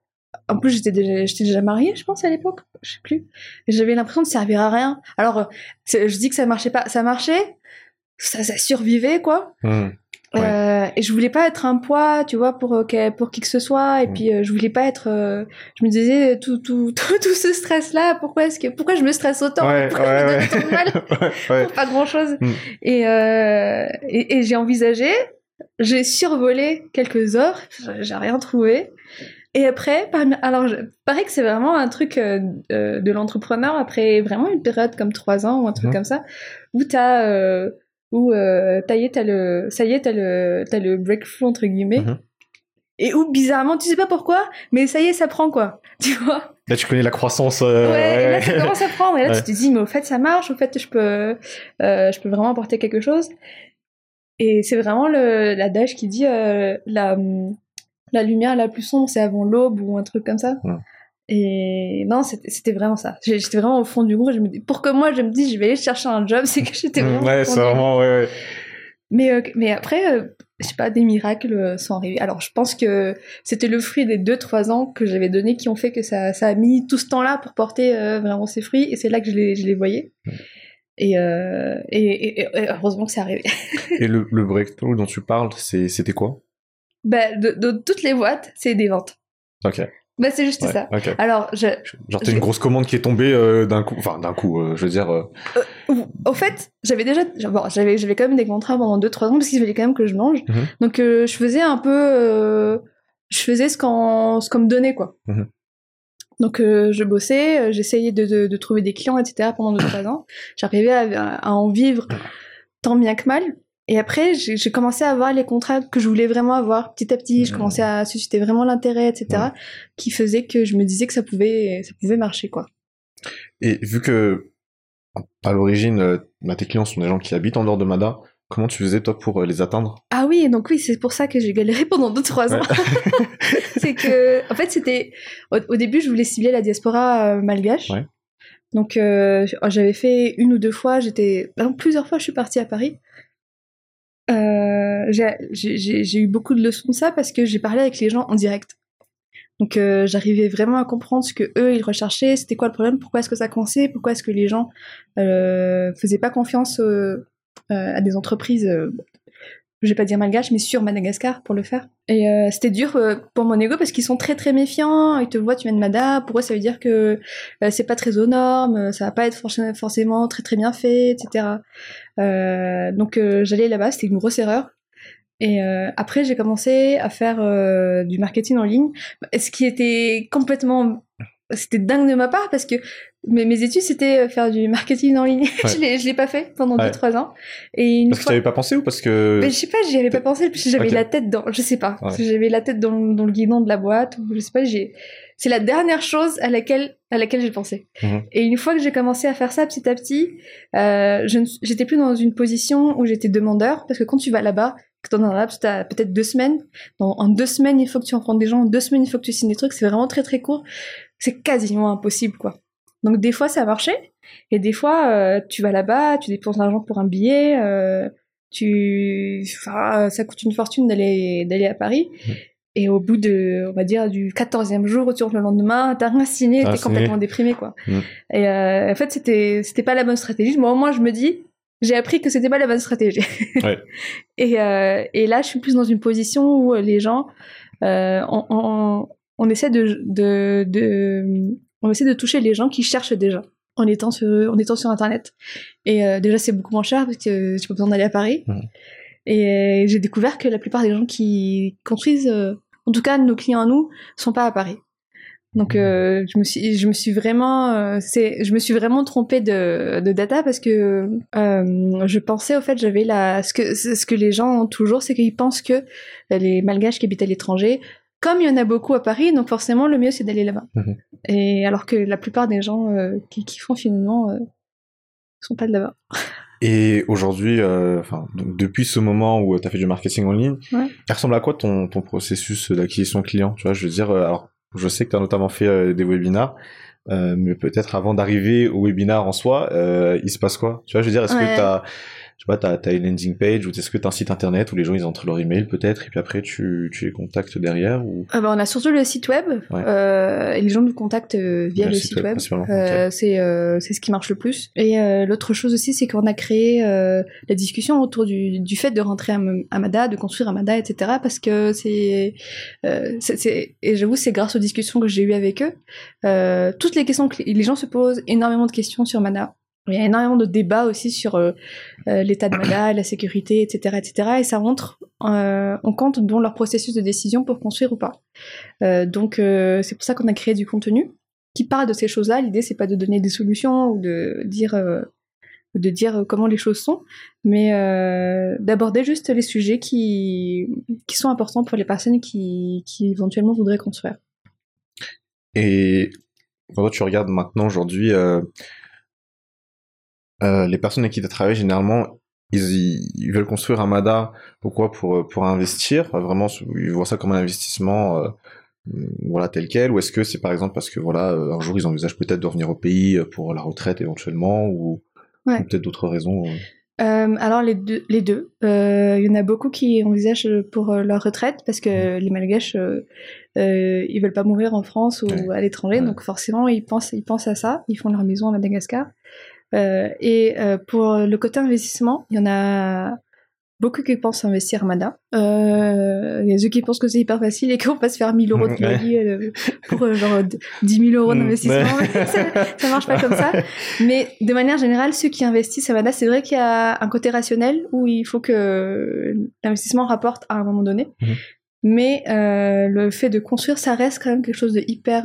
en plus, j'étais déjà, j'étais déjà mariée, je pense à l'époque, je sais plus. J'avais l'impression de servir à rien. Alors, euh, je dis que ça marchait pas, ça marchait, ça, ça survivait, quoi. Ouais. Euh, et je voulais pas être un poids, tu vois, pour, euh, pour qui que ce soit. Et Mm. puis, euh, je voulais pas être. euh, je me disais, tout, tout, tout, tout ce stress-là, pourquoi, est-ce que, pourquoi je me stresse autant? Ouais, Pourquoi je me ouais, donne autant de mal pour pas grand-chose Mm. Et, euh, et, et j'ai envisagé, j'ai survolé quelques heures, j'ai rien trouvé. Et après, alors, je, paraît que c'est vraiment un truc euh, euh, de l'entrepreneur après vraiment une période comme trois ans ou un truc Mhm. comme ça, où t'as, euh, où euh, ça y est, t'as le, ça y est, t'as le, t'as le breakthrough entre guillemets, Mhm. et où bizarrement, tu sais pas pourquoi, mais ça y est, ça prend quoi, tu vois? Là, tu connais la croissance. euh, Ouais, et là, ça commence à prendre. Et là, Ouais. tu te dis, mais au fait, ça marche. Au fait, je peux, euh, je peux vraiment apporter quelque chose. Et c'est vraiment le, l'adage qui dit euh, la, la lumière la plus sombre, c'est avant l'aube ou un truc comme ça. Ouais. Et non, c'était, vraiment ça. J'étais vraiment au fond du groupe. Je me dis, pour que moi, je me dise, je vais aller chercher un job, c'est que j'étais vraiment. Hmm, Ouais, c'est vraiment. Ouais, ouais. mais, euh, mais après, euh, je sais pas, des miracles euh, sont arrivés. Alors, je pense que c'était le fruit des 2-3 ans que j'avais donné qui ont fait que ça, ça a mis tout ce temps-là pour porter euh, vraiment ses fruits. Et c'est là que je les, je les voyais. Et, euh, et, et- et heureusement que c'est arrivé. Et le, le breakthrough dont tu parles, c'était quoi? Bah, de, de toutes les boîtes, c'est des ventes. Ok. Bah, c'est juste Ouais, ça. ok. Alors, je, Genre, t'as je- une grosse commande qui est tombée euh, d'un coup. Enfin, d'un coup, euh, je veux dire. euh, Au- fait, j'avais déjà, bon, j'avais, j'avais quand même des contrats pendant 2-3 ans parce qu'il fallait quand même que je mange. Mhm. Donc, je faisais un peu, je faisais ce qu'on, ce qu'on me donnait, quoi. Mhm. Donc, je bossais, j'essayais de, de, de trouver des clients, etc. pendant 2-3 ans. J'arrivais à, à en vivre tant bien que mal. Et après, j'ai commencé à avoir les contrats que je voulais vraiment avoir. Petit à petit, je Mhm. commençais à susciter vraiment l'intérêt, etc. Qui faisait que je me disais que ça pouvait, ça pouvait marcher, quoi. Et vu que, à l'origine, euh, bah, tes clients sont des gens qui habitent en dehors de Mada, comment tu faisais, toi, pour euh, les atteindre? Ah oui, donc oui, c'est pour ça que j'ai galéré pendant 2-3 ans. Ouais. c'est que, en fait, c'était. Au, au début, je voulais cibler la diaspora euh, malgache. Ouais. Donc, euh, j'avais fait une ou deux fois, j'étais. non, plusieurs fois, je suis partie à Paris. Euh, j'ai- eu beaucoup de leçons de ça parce que j'ai parlé avec les gens en direct. Donc, euh, j'arrivais vraiment à comprendre ce que eux ils recherchaient, c'était quoi le problème, pourquoi est-ce que ça coinçait, pourquoi est-ce que les gens euh, faisaient pas confiance à des entreprises. Je vais pas dire malgache, mais sur Madagascar pour le faire. Et euh, c'était dur euh, pour mon ego parce qu'ils sont très très méfiants. Ils te voient, tu viens de Mada. Pour eux, ça veut dire que euh, c'est pas très aux normes, ça va pas être forc- forcément très très bien fait, etc. Euh, donc euh, j'allais là-bas, c'était une grosse erreur. Et après, j'ai commencé à faire du marketing en ligne, ce qui était complètement, c'était dingue de ma part parce que mes, mes études c'était faire du marketing en ligne. je l'ai, je l'ai pas fait pendant Ouais. 2-3 ans. Et une Parce que fois, tu avais pas pensé ou parce que. mais je sais pas, j'y avais pas pensé, parce que j'avais Ok. la tête dans, je sais pas, Ouais. j'avais la tête dans, dans le guidon de la boîte, ou je sais pas, j'ai, c'est la dernière chose à laquelle, à laquelle j'ai pensé. Mhm. Et une fois que j'ai commencé à faire ça petit à petit, euh, j'étais plus dans une position où j'étais demandeur, parce que quand tu vas là-bas, que t'en as là, tu as peut-être deux semaines, dans, en deux semaines, il faut que tu rencontres des gens, en deux semaines, il faut que tu signes des trucs, c'est vraiment très très court, c'est quasiment impossible, quoi. Donc des fois, ça marchait, et des fois, euh, tu vas là-bas, tu dépenses l'argent pour un billet, euh, tu, enfin, ça coûte une fortune d'aller d'aller à Paris. Mhm. Et au bout de, on va dire, du 14e jour, retour le lendemain, t'as rien signé, T'as t'es complètement déprimé, quoi. Mhm. Et euh, en fait, c'était, c'était pas la bonne stratégie. Moi, au moins, je me dis, j'ai appris que c'était pas la bonne stratégie. Ouais. et, et là, je suis plus dans une position où les gens, on, on, on essaie de, de, de, on essaie de toucher les gens qui cherchent déjà en étant sur, en étant sur Internet. Et euh, déjà, c'est beaucoup moins cher parce que tu pas besoin d'aller à Paris. Et euh, j'ai découvert que la plupart des gens qui construisent, euh, en tout cas nos clients à nous, sont pas à Paris. Donc euh, je me suis je me suis vraiment euh, c'est je me suis vraiment trompée de, de data parce que euh, je pensais au fait j'avais la ce que ce que les gens ont toujours c'est qu'ils pensent que les malgaches qui habitent à l'étranger comme il y en a beaucoup à Paris donc forcément le mieux c'est d'aller là-bas Mhm. et alors que la plupart des gens euh, qui, qui font finalement euh, sont pas de là-bas Et aujourd'hui, euh, donc depuis ce moment où tu as fait du marketing en ligne, Ouais. il ressemble à quoi ton, ton processus d'acquisition client Tu vois, je veux dire, alors, je sais que tu as notamment fait des webinars, mais peut-être avant d'arriver au webinar en soi, il se passe quoi? Tu vois, je veux dire, est-ce Ouais. que tu as, sais pas, t'as, t'as une landing page ou est-ce que t'as un site internet où les gens ils entrent leur email peut-être et puis après tu, tu les contactes derrière ou? Ah bah, on a surtout le site web. Ouais. euh, et les gens nous contactent euh, via Via le site, web. Euh, C'est euh, ce qui marche le plus. Et l'autre chose aussi, c'est qu'on a créé la discussion autour du, du fait de rentrer à Amada, de construire Amada, etc. Parce que c'est... et j'avoue, c'est grâce aux discussions que j'ai eues avec eux. Toutes les questions que les gens se posent, énormément de questions sur Mana. Il y a énormément de débats aussi sur euh, euh, l'état de Mana, la sécurité, etc., etc. Et ça rentre euh, en compte dans leur processus de décision pour construire ou pas. Euh, donc c'est pour ça qu'on a créé du contenu qui parle de ces choses-là. L'idée c'est pas de donner des solutions ou de dire de dire comment les choses sont, mais d'aborder juste les sujets qui qui sont importants pour les personnes qui qui éventuellement voudraient construire. Et quand tu regardes maintenant aujourd'hui, euh, les personnes avec qui tu travailles, généralement, ils, ils veulent construire un MADA. Pourquoi? Pour, euh, pour investir. Enfin, Vraiment, ils voient ça comme un investissement euh, voilà, tel quel. Ou est-ce que c'est par exemple parce que voilà, euh, un jour, ils envisagent peut-être de revenir au pays euh, pour la retraite éventuellement ou, Ouais. ou peut-être d'autres raisons. euh. Euh, alors les deux, les deux. Euh, Il y en a beaucoup qui envisagent pour euh, leur retraite parce que les Malgaches, euh, euh, ils veulent pas mourir en France ou Ouais. à l'étranger, Ouais. donc forcément ils pensent, ils pensent à ça. Ils font leur maison à Madagascar. Euh, et euh, pour le côté investissement, il y en a beaucoup qui pensent investir à Mada. Euh, il y a ceux qui pensent que c'est hyper facile et qu'on va se faire 1000 euros de crédit euh, pour euh, genre 10 000 euros Mm, d'investissement. ça, ça marche pas comme ça. Mais de manière générale, ceux qui investissent à Mada, c'est vrai qu'il y a un côté rationnel où il faut que l'investissement rapporte à un moment donné. Mhm. Mais le fait de construire, ça reste quand même quelque chose de hyper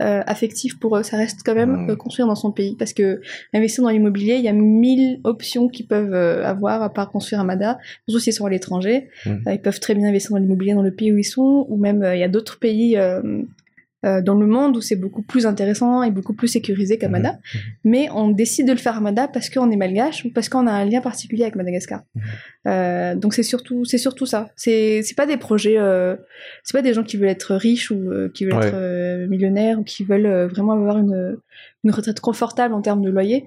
euh, affectif pour eux. Ça reste quand même euh, construire dans son pays. Parce que investir dans l'immobilier, il y a mille options qu'ils peuvent euh, avoir à part construire à Mada. Surtout s'ils sont à l'étranger. Euh, ils peuvent très bien investir dans l'immobilier dans le pays où ils sont. Ou même, euh, il y a d'autres pays euh, dans le monde où c'est beaucoup plus intéressant et beaucoup plus sécurisé qu'à Mhm. Mada. Mais on décide de le faire à Mada parce qu'on est malgache ou parce qu'on a un lien particulier avec Madagascar. Mhm. Euh, donc c'est surtout, c'est surtout ça. C'est, c'est pas des projets, euh, c'est pas des gens qui veulent être riches ou euh, qui veulent Ouais. être millionnaires ou qui veulent vraiment avoir une, une retraite confortable en termes de loyer.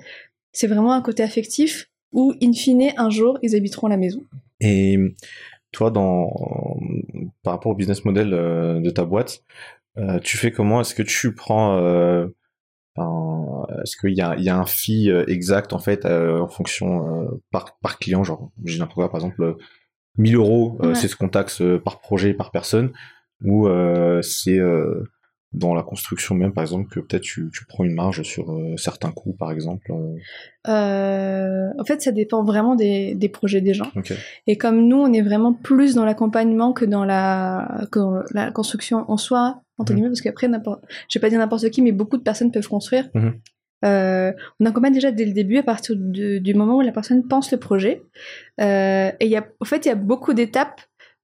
C'est vraiment un côté affectif où, in fine, un jour, ils habiteront la maison. Et toi, dans, par rapport au business model de ta boîte, euh, tu fais comment? Est-ce que tu prends, euh, est-ce qu'il y a, il y a un fee euh, exact en fait euh, en fonction euh, par, par client, genre j'ai n'importe quoi, par exemple euh, 1000 euros, euh, Ouais. c'est ce qu'on taxe par projet, par personne, ou euh, c'est euh, dans la construction même, par exemple, que peut-être tu, tu prends une marge sur euh, certains coûts, par exemple. euh, Euh, en fait, ça dépend vraiment des, des projets des gens. Et comme nous, on est vraiment plus dans l'accompagnement que dans la, que dans la construction en soi, entre Mhm. guillemets, parce qu'après, je vais pas dire n'importe qui, mais beaucoup de personnes peuvent construire. Mhm. Euh, on accompagne déjà dès le début, à partir de- du moment où la personne pense le projet. Et y a, en fait, il y a beaucoup d'étapes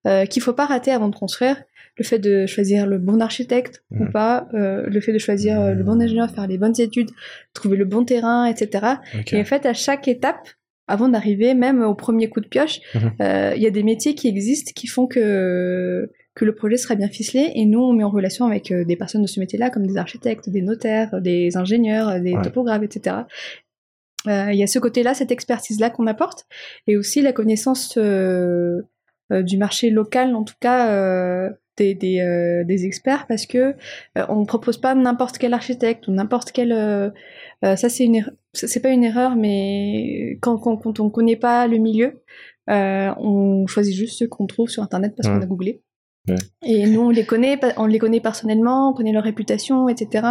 euh, qu'il faut pas rater avant de construire. Le fait de choisir le bon architecte ou pas, euh, le fait de choisir euh, le bon ingénieur, faire les bonnes études, trouver le bon terrain, etc. Et en fait, à chaque étape, avant d'arriver même au premier coup de pioche, Mhm. euh, il y a des métiers qui existent qui font que, que le projet sera bien ficelé. Et nous, on met en relation avec des personnes de ce métier-là, comme des architectes, des notaires, des ingénieurs, des Ouais. topographes, etc. Euh, Il y a ce côté-là, cette expertise-là qu'on apporte, et aussi la connaissance euh, euh, du marché local, en tout cas des, des, euh, des experts, parce que euh, on ne propose pas n'importe quel architecte ou n'importe quel. euh, ça, c'est une, c'est pas une erreur, mais quand, quand, quand on connaît pas le milieu, on choisit juste ceux qu'on trouve sur internet parce qu'on a googlé. Ouais. Et nous, on les connaît, on les connaît personnellement, on connaît leur réputation, etc.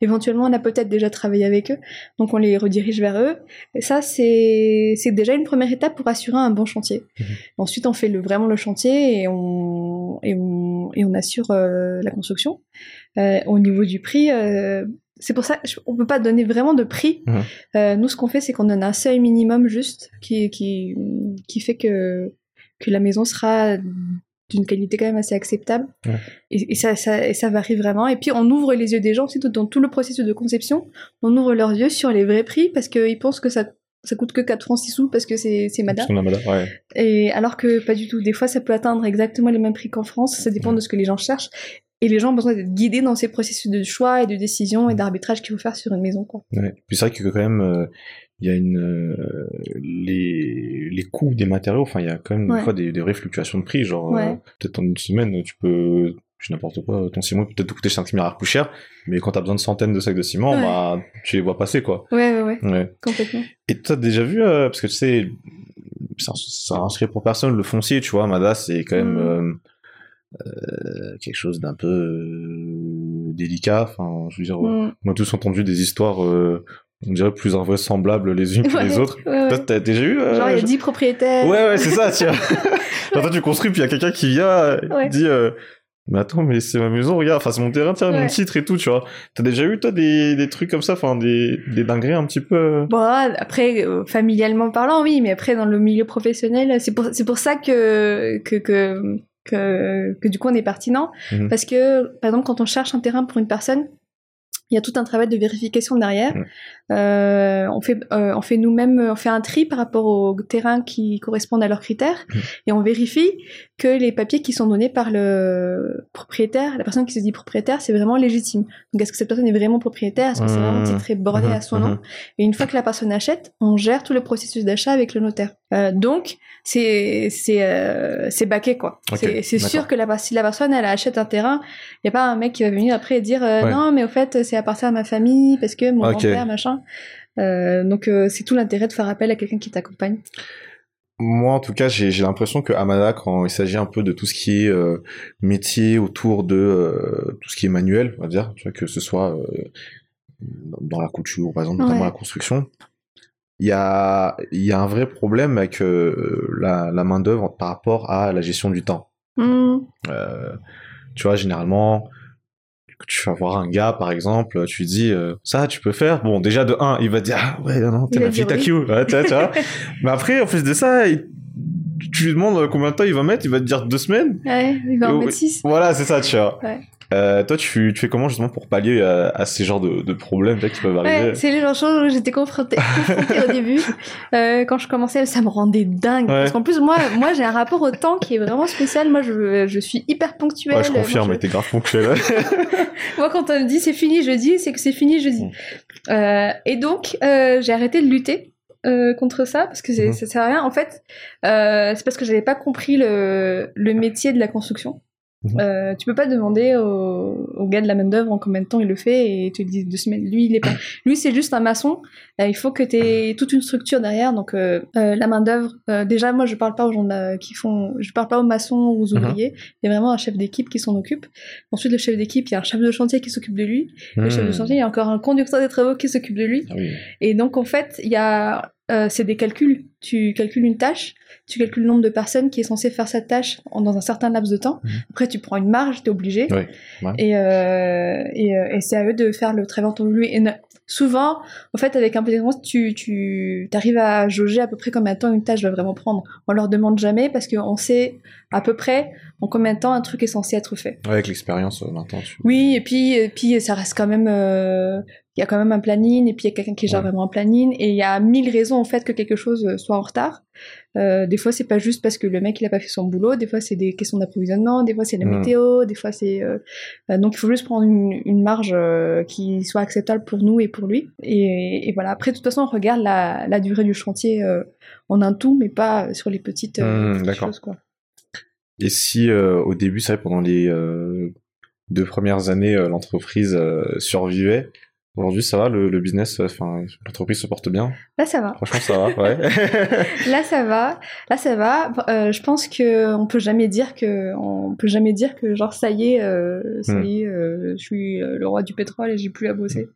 Éventuellement, on a peut-être déjà travaillé avec eux, donc on les redirige vers eux. Et ça, c'est déjà une première étape pour assurer un bon chantier. Mhm. Ensuite, on fait le, vraiment le chantier et on, et on, et on assure euh, la construction. Euh, au niveau du prix, euh, c'est pour ça on peut pas donner vraiment de prix. Mhm. Nous, ce qu'on fait, c'est qu'on donne un seuil minimum juste qui, qui, qui fait que, que la maison sera d'une qualité quand même assez acceptable. Ouais. Et, et ça, ça, et ça varie vraiment. Et puis, on ouvre les yeux des gens aussi dans tout le processus de conception. On ouvre leurs yeux sur les vrais prix parce qu'ils pensent que ça, ça coûte que 4 francs 6 sous parce que c'est c'est madame. Parce qu'on a madame, ouais. Et alors que pas du tout. Des fois, ça peut atteindre exactement les mêmes prix qu'en France. Ça dépend de ce que les gens cherchent. Et les gens ont besoin d'être guidés dans ces processus de choix et de décision et d'arbitrage qu'il faut faire sur une maison. Quoi. Ouais. Puis c'est vrai que quand même, euh, il y a une euh, les les coûts des matériaux. Enfin, il y a quand même Ouais. des fois des, des vraies fluctuations de prix. Genre, Ouais. euh, peut-être en une semaine, tu peux, je n'importe quoi, ton ciment peut peut-être te coûter 5 milliards plus cher, mais quand t'as besoin de centaines de sacs de ciment, Ouais. bah, tu les vois passer, quoi. Ouais, ouais, ouais, complètement. Et t'as déjà vu, euh, parce que tu sais, ça, secret pour personne, le foncier, tu vois, Mada, c'est quand même Mm. euh, euh, quelque chose d'un peu délicat. Enfin, je veux dire, Mm. on a tous entendu des histoires, euh, on dirait plus invraisemblables les unes que Ouais, les autres. ouais, ouais. T'as déjà eu euh, Genre, il y a je- 10 propriétaires. Ouais, ouais, c'est ça, tiens. Genre, toi, tu construis, puis il y a quelqu'un qui vient, Ouais. dit, euh, mais attends, mais c'est ma maison, regarde, enfin, c'est mon terrain, tiens, mon titre et tout, tu vois. T'as déjà eu, toi, des, des trucs comme ça, enfin, des, des dingueries un petit peu. euh, Bon, après, euh, familialement parlant, oui, mais après, dans le milieu professionnel, c'est pour, c'est pour ça que, que, que, que, que du coup, on est pertinent. Mhm. Parce que, par exemple, quand on cherche un terrain pour une personne, il y a tout un travail de vérification derrière. Euh, on fait, euh, on fait nous-mêmes, on fait un tri par rapport aux terrains qui correspondent à leurs critères, Mhm. et on vérifie que les papiers qui sont donnés par le propriétaire, la personne qui se dit propriétaire, c'est vraiment légitime. Donc, est-ce que cette personne est vraiment propriétaire? Est-ce que c'est vraiment Mhm. titré bordé Mhm. à son nom? Mhm. Et une fois que la personne achète, on gère tout le processus d'achat avec le notaire. Euh, donc, c'est c'est euh, c'est baqué quoi. C'est sûr que la, si la personne elle achète un terrain, il y a pas un mec qui va venir après et dire euh, Ouais. non mais au fait c'est à partir de ma famille parce que mon grand-père machin. Euh, donc euh, c'est tout l'intérêt de faire appel à quelqu'un qui t'accompagne. Moi, en tout cas, j'ai l'impression que Amada, quand il s'agit un peu de tout ce qui est euh, métier autour de euh, tout ce qui est manuel, on va dire, tu vois, que ce soit euh, dans la couture, par exemple, notamment Ouais. la construction, il y a, y a un vrai problème avec la, la main-d'œuvre par rapport à la gestion du temps. Euh, tu vois, généralement, tu vas voir un gars, par exemple, tu lui dis euh, ça, tu peux faire. Bon, déjà de un, il va te dire ah ouais, non, t'es ma fille, t'as vois. Mais après, en plus de ça, il- tu lui demandes combien de temps il va mettre, il va te dire deux semaines. Ouais, il va en Euh, mettre. 6. Voilà, c'est ça, tu vois. Ouais. Euh, toi, tu, tu fais comment justement pour pallier à, à ces genres de, de problèmes vois, qui peuvent arriver Ouais, c'est les genres de choses où j'étais confrontée, confrontée au début. Euh, quand je commençais, ça me rendait dingue. Ouais. Parce qu'en plus, moi, moi j'ai un rapport au temps qui est vraiment spécial. Moi, je, je suis hyper ponctuelle. Ouais, je confirme, mais t'es grave ponctuel. Moi, quand on me dit c'est fini jeudi, c'est que c'est fini jeudi. Mm. Euh, et donc, euh, j'ai arrêté de lutter euh, contre ça parce que Mhm. ça sert à rien. En fait, euh, c'est parce que j'avais pas compris le, le métier de la construction. Mhm. Euh, tu peux pas demander au, au gars de la main d'œuvre en combien de temps il le fait et te dit deux semaines. Lui, il est pas. Lui, c'est juste un maçon. Euh, il faut que tu aies toute une structure derrière. Donc, euh, euh, la main d'œuvre. euh, déjà, moi, je parle pas aux gens qui font. Je parle pas aux maçons ou aux Mhm. ouvriers. Il y a vraiment un chef d'équipe qui s'en occupe. Ensuite, le chef d'équipe, il y a un chef de chantier qui s'occupe de lui. Le chef de Hmm. chantier, il y a encore un conducteur des travaux qui s'occupe de lui. Ah oui. Et donc, en fait, il y a, euh, c'est des calculs. Tu calcules une tâche, tu calcules le nombre de personnes qui est censé faire cette tâche en- dans un certain laps de temps. Mhm. Après, tu prends une marge, t'es obligé. Oui, ouais. Et, euh, et, euh, et c'est à eux de faire le travail voulu. Et souvent, en fait, avec un peu d'expérience, tu, tu arrives à jauger à peu près combien de temps une tâche va vraiment prendre. On leur demande jamais parce qu'on sait à peu près en combien de temps un truc est censé être fait. Ouais, avec l'expérience, maintenant, tu... Oui, et puis, et puis ça reste quand même. euh, Il y a quand même un planning, et puis il y a quelqu'un qui gère Ouais. vraiment un planning, et il y a mille raisons en fait que quelque chose euh, soit en retard. Euh, des fois, c'est pas juste parce que le mec il a pas fait son boulot, des fois c'est des questions d'approvisionnement, des fois c'est la Mm. météo, des fois c'est. euh, euh, donc il faut juste prendre une, une marge euh, qui soit acceptable pour nous et pour lui. Et, et voilà, après, de toute façon, on regarde la, la durée du chantier en un tout, mais pas sur les petites, Mm, petites choses quoi. Et si au début, c'est vrai, pendant les deux premières années, l'entreprise survivait, aujourd'hui ça va, le, le business, euh, enfin, l'entreprise se porte bien. Là, ça va. Franchement, ça va, ouais. Là ça va, là ça va. Euh, je pense que on peut jamais dire que on peut jamais dire que genre ça y est, euh, ça Hmm. y est, euh, je suis le roi du pétrole et j'ai plus à bosser.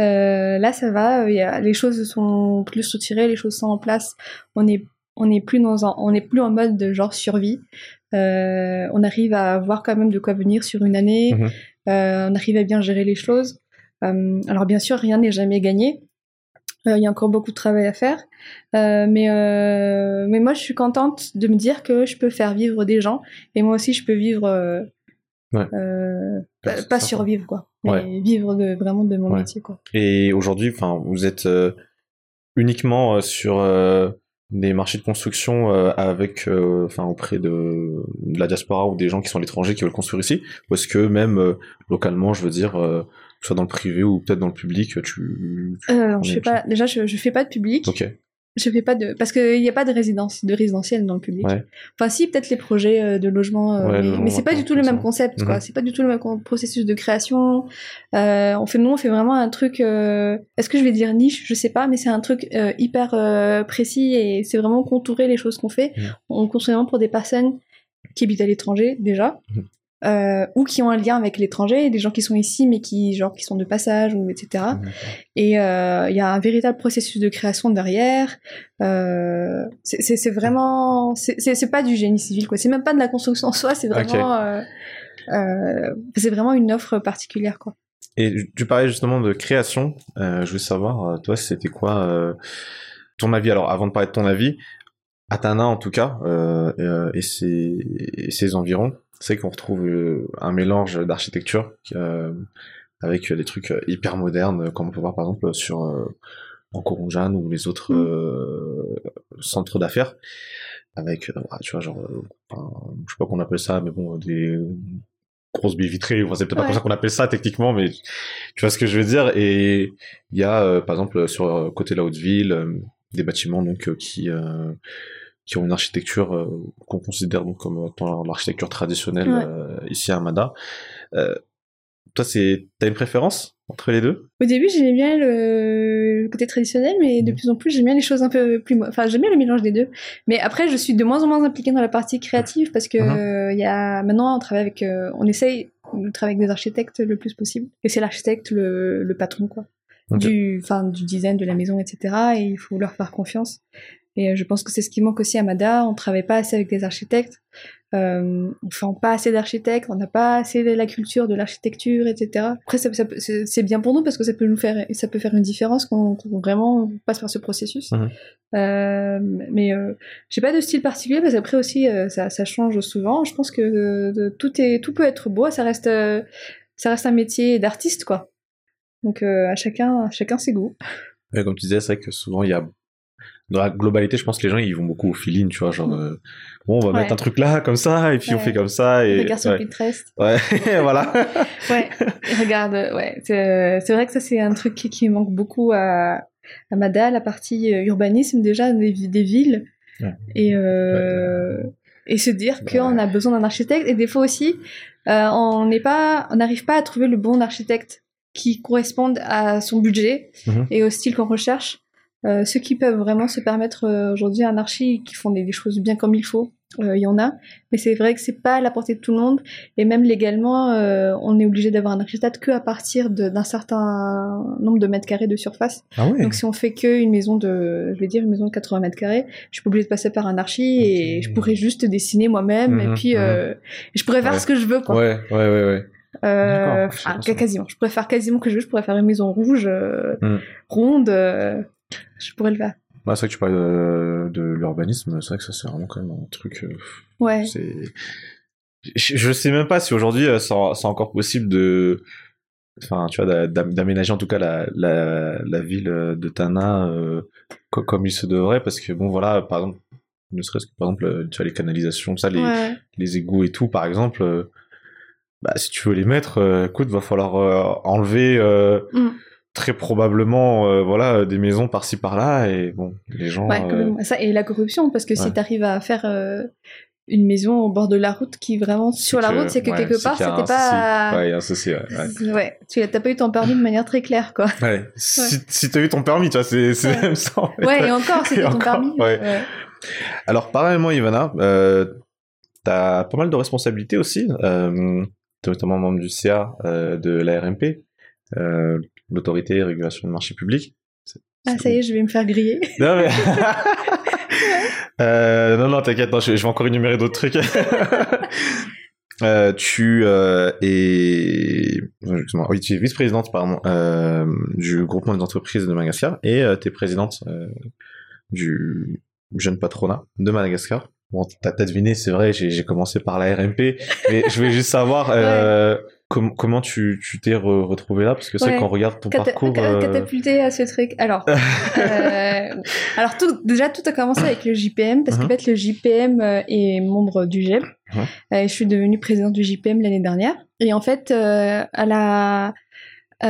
Euh, là ça va, y a, les choses sont plus structurées, les choses sont en place. On est on est plus dans un, on est plus en mode de genre survie. On arrive à voir quand même de quoi venir sur une année. Mhm. On arrive à bien gérer les choses. Euh, alors bien sûr, rien n'est jamais gagné. Euh, Il y a encore beaucoup de travail à faire. Euh, mais, euh, mais moi, je suis contente de me dire que je peux faire vivre des gens. Et moi aussi, je peux vivre... euh, Ouais. pas, survivre, quoi. Mais Ouais. vivre de, vraiment de mon Ouais. métier, quoi. Et aujourd'hui, vous êtes uniquement sur des marchés de construction avec, enfin, auprès de, de la diaspora ou des gens qui sont à l'étranger qui veulent construire ici, ou est-ce que même localement, je veux dire, soit dans le privé ou peut-être dans le public, tu, tu- Euh, non, je est- fais pas, déjà, je, je fais pas de public. Ok. Je fais pas de parce qu'il n'y a pas de résidence, de résidentiel dans le public. Ouais. Enfin, si peut-être les projets euh, de logement, euh, Ouais, mais, mais c'est pas du tout le même concept, quoi. Mhm. C'est pas du tout le même processus de création. Euh, on fait nous, on fait vraiment un truc. euh, Est-ce que je vais dire niche? Je sais pas, mais c'est un truc euh, hyper précis et c'est vraiment contourer les choses qu'on fait. Mhm. On construit vraiment pour des personnes qui habitent à l'étranger déjà. Mhm. Euh, ou qui ont un lien avec l'étranger, des gens qui sont ici mais qui genre qui sont de passage ou etc. Et euh, il y a un véritable processus de création derrière. Euh, c'est- vraiment, c'est pas du génie civil quoi. C'est même pas de la construction en soi. C'est vraiment, euh, euh, c'est vraiment une offre particulière quoi. Et tu parlais justement de création. Euh, je voulais savoir, euh, toi, c'était quoi euh, ton avis? Alors, avant de parler de ton avis, Atana en tout cas, euh, euh, et, ses, et ses environs, c'est qu'on retrouve euh, un mélange d'architecture euh, avec des trucs euh, hyper modernes, comme on peut voir par exemple sur euh, en Corunjan ou les autres Mm. euh, centres d'affaires, avec, tu vois, genre, enfin, je sais pas qu'on appelle ça, mais bon, des grosses baies vitrées, enfin, c'est peut-être pas comme ça qu'on appelle ça techniquement, mais tu vois ce que je veux dire. Et il y a, euh, par exemple, sur euh, côté de la Haute-Ville, euh, des bâtiments donc qui qui ont une architecture qu'on considère donc comme l'architecture traditionnelle ici à Amada. toi, c'est t'as une préférence entre les deux? Au début, j'aimais bien le côté traditionnel, mais de mmh. plus en plus, j'aime bien les choses un peu plus. Enfin, j'aime bien le mélange des deux. Mais après, je suis de moins en moins impliquée dans la partie créative parce que mmh. il y a maintenant, on travaille avec, on essaye de travailler avec des architectes le plus possible. Et c'est l'architecte le, le, patron, quoi. Du, enfin, du design de la maison, etc. Et il faut leur faire confiance. Et euh, je pense que c'est ce qui manque aussi à Mada. On travaille pas assez avec des architectes. Euh, on fait pas assez d'architectes. On n'a pas assez de la culture de l'architecture, etc. Après, ça, c'est bien pour nous parce que ça peut nous faire, ça peut faire une différence quand, on vraiment passe par ce processus. Mhm. Euh, mais euh, j'ai pas de style particulier parce qu'après aussi, euh, ça, ça, change souvent. Je pense que tout est, tout peut être beau. Ça reste, ça reste un métier d'artiste, quoi. Donc à chacun, à chacun ses goûts. comme tu disais, c'est vrai que souvent il y a dans la globalité, je pense que les gens ils vont beaucoup au feeling, tu vois, genre euh, bon, on va mettre un truc là comme ça et puis on fait comme ça et regarde sur Pinterest. Ouais, voilà. ouais, regarde, ouais, c'est vrai que ça c'est un truc qui, qui, manque beaucoup à, à Mada, la partie euh, urbanisme déjà des, des villes et euh, et se dire qu'on a besoin d'un architecte et des fois aussi euh, on n'est pas, on n'arrive pas à trouver le bon architecte qui corresponde à son budget mm-hmm. et au style qu'on recherche. Euh, ceux qui peuvent vraiment se permettre euh, aujourd'hui un archi qui font des, choses bien comme il faut, euh, il y en a. Mais c'est vrai que c'est pas à la portée de tout le monde. Et même légalement, on est obligé d'avoir un architecte que à partir d'un certain nombre de mètres carrés de surface. Ah Donc si on fait que une maison de, je vais dire une maison de 80 mètres carrés, je suis pas obligé de passer par un archi et je pourrais juste dessiner moi-même et mhm, puis mhm. je pourrais faire ce que je veux quoi. Ouais, ouais, ouais, ouais. Euh, quasiment. Je pourrais faire quasiment ce que je veux. Je pourrais faire une maison rouge, mm. ronde. Je pourrais le faire. Bah, c'est vrai que tu parles de, l'urbanisme, c'est vrai que ça c'est vraiment quand même un truc. Euh, ouais. Je, sais même pas si aujourd'hui euh, c'est encore possible de. Enfin, tu vois, d'aménager en tout cas la, la, ville de Tana euh, comme il se devrait, parce que bon, voilà, par exemple, ne serait-ce que par exemple, tu vois, les canalisations, ça, les, les égouts et tout, par exemple, bah, si tu veux les mettre, écoute, va falloir enlever. Mm très probablement euh, voilà des maisons par-ci par-là et bon les gens ouais, euh, ça et la corruption parce que si tu arrives à faire euh, une maison au bord de la route qui est vraiment sur la route c'est que quelque part c'était pas ouais il y a un souci ouais, ouais. tu n'as pas eu ton permis de manière très claire quoi. Ouais. Si, si tu as eu ton permis tu vois c'est c'est même ça ouais et encore c'était ton permis. ouais. alors parallèlement Ivana euh, as pas mal de responsabilités aussi euh, es notamment membre du CA de la RMP euh, l'autorité régulation du marché public. Ah, ça y est, je vais me faire griller. Non, mais... euh, non, non, t'inquiète, je, vais encore énumérer d'autres trucs. euh, tu euh, es, oui, tu es vice-présidente pardon euh, du groupement des entreprises de Madagascar et euh, tu es présidente euh, du jeune patronat de Madagascar. Bon, t'as deviné, c'est vrai, j'ai commencé par la RMP, mais je voulais juste savoir euh, comment tu t'es retrouvé là? Parce que c'est qu'on regarde ton parcours. Euh... Catapulté à ce truc. Alors, euh, alors tout, déjà, tout a commencé avec le JPM, parce qu'en uh-huh. fait, le JPM euh, est membre du GEM. Et je suis devenue présidente du JPM l'année dernière. Et en fait, euh, à la.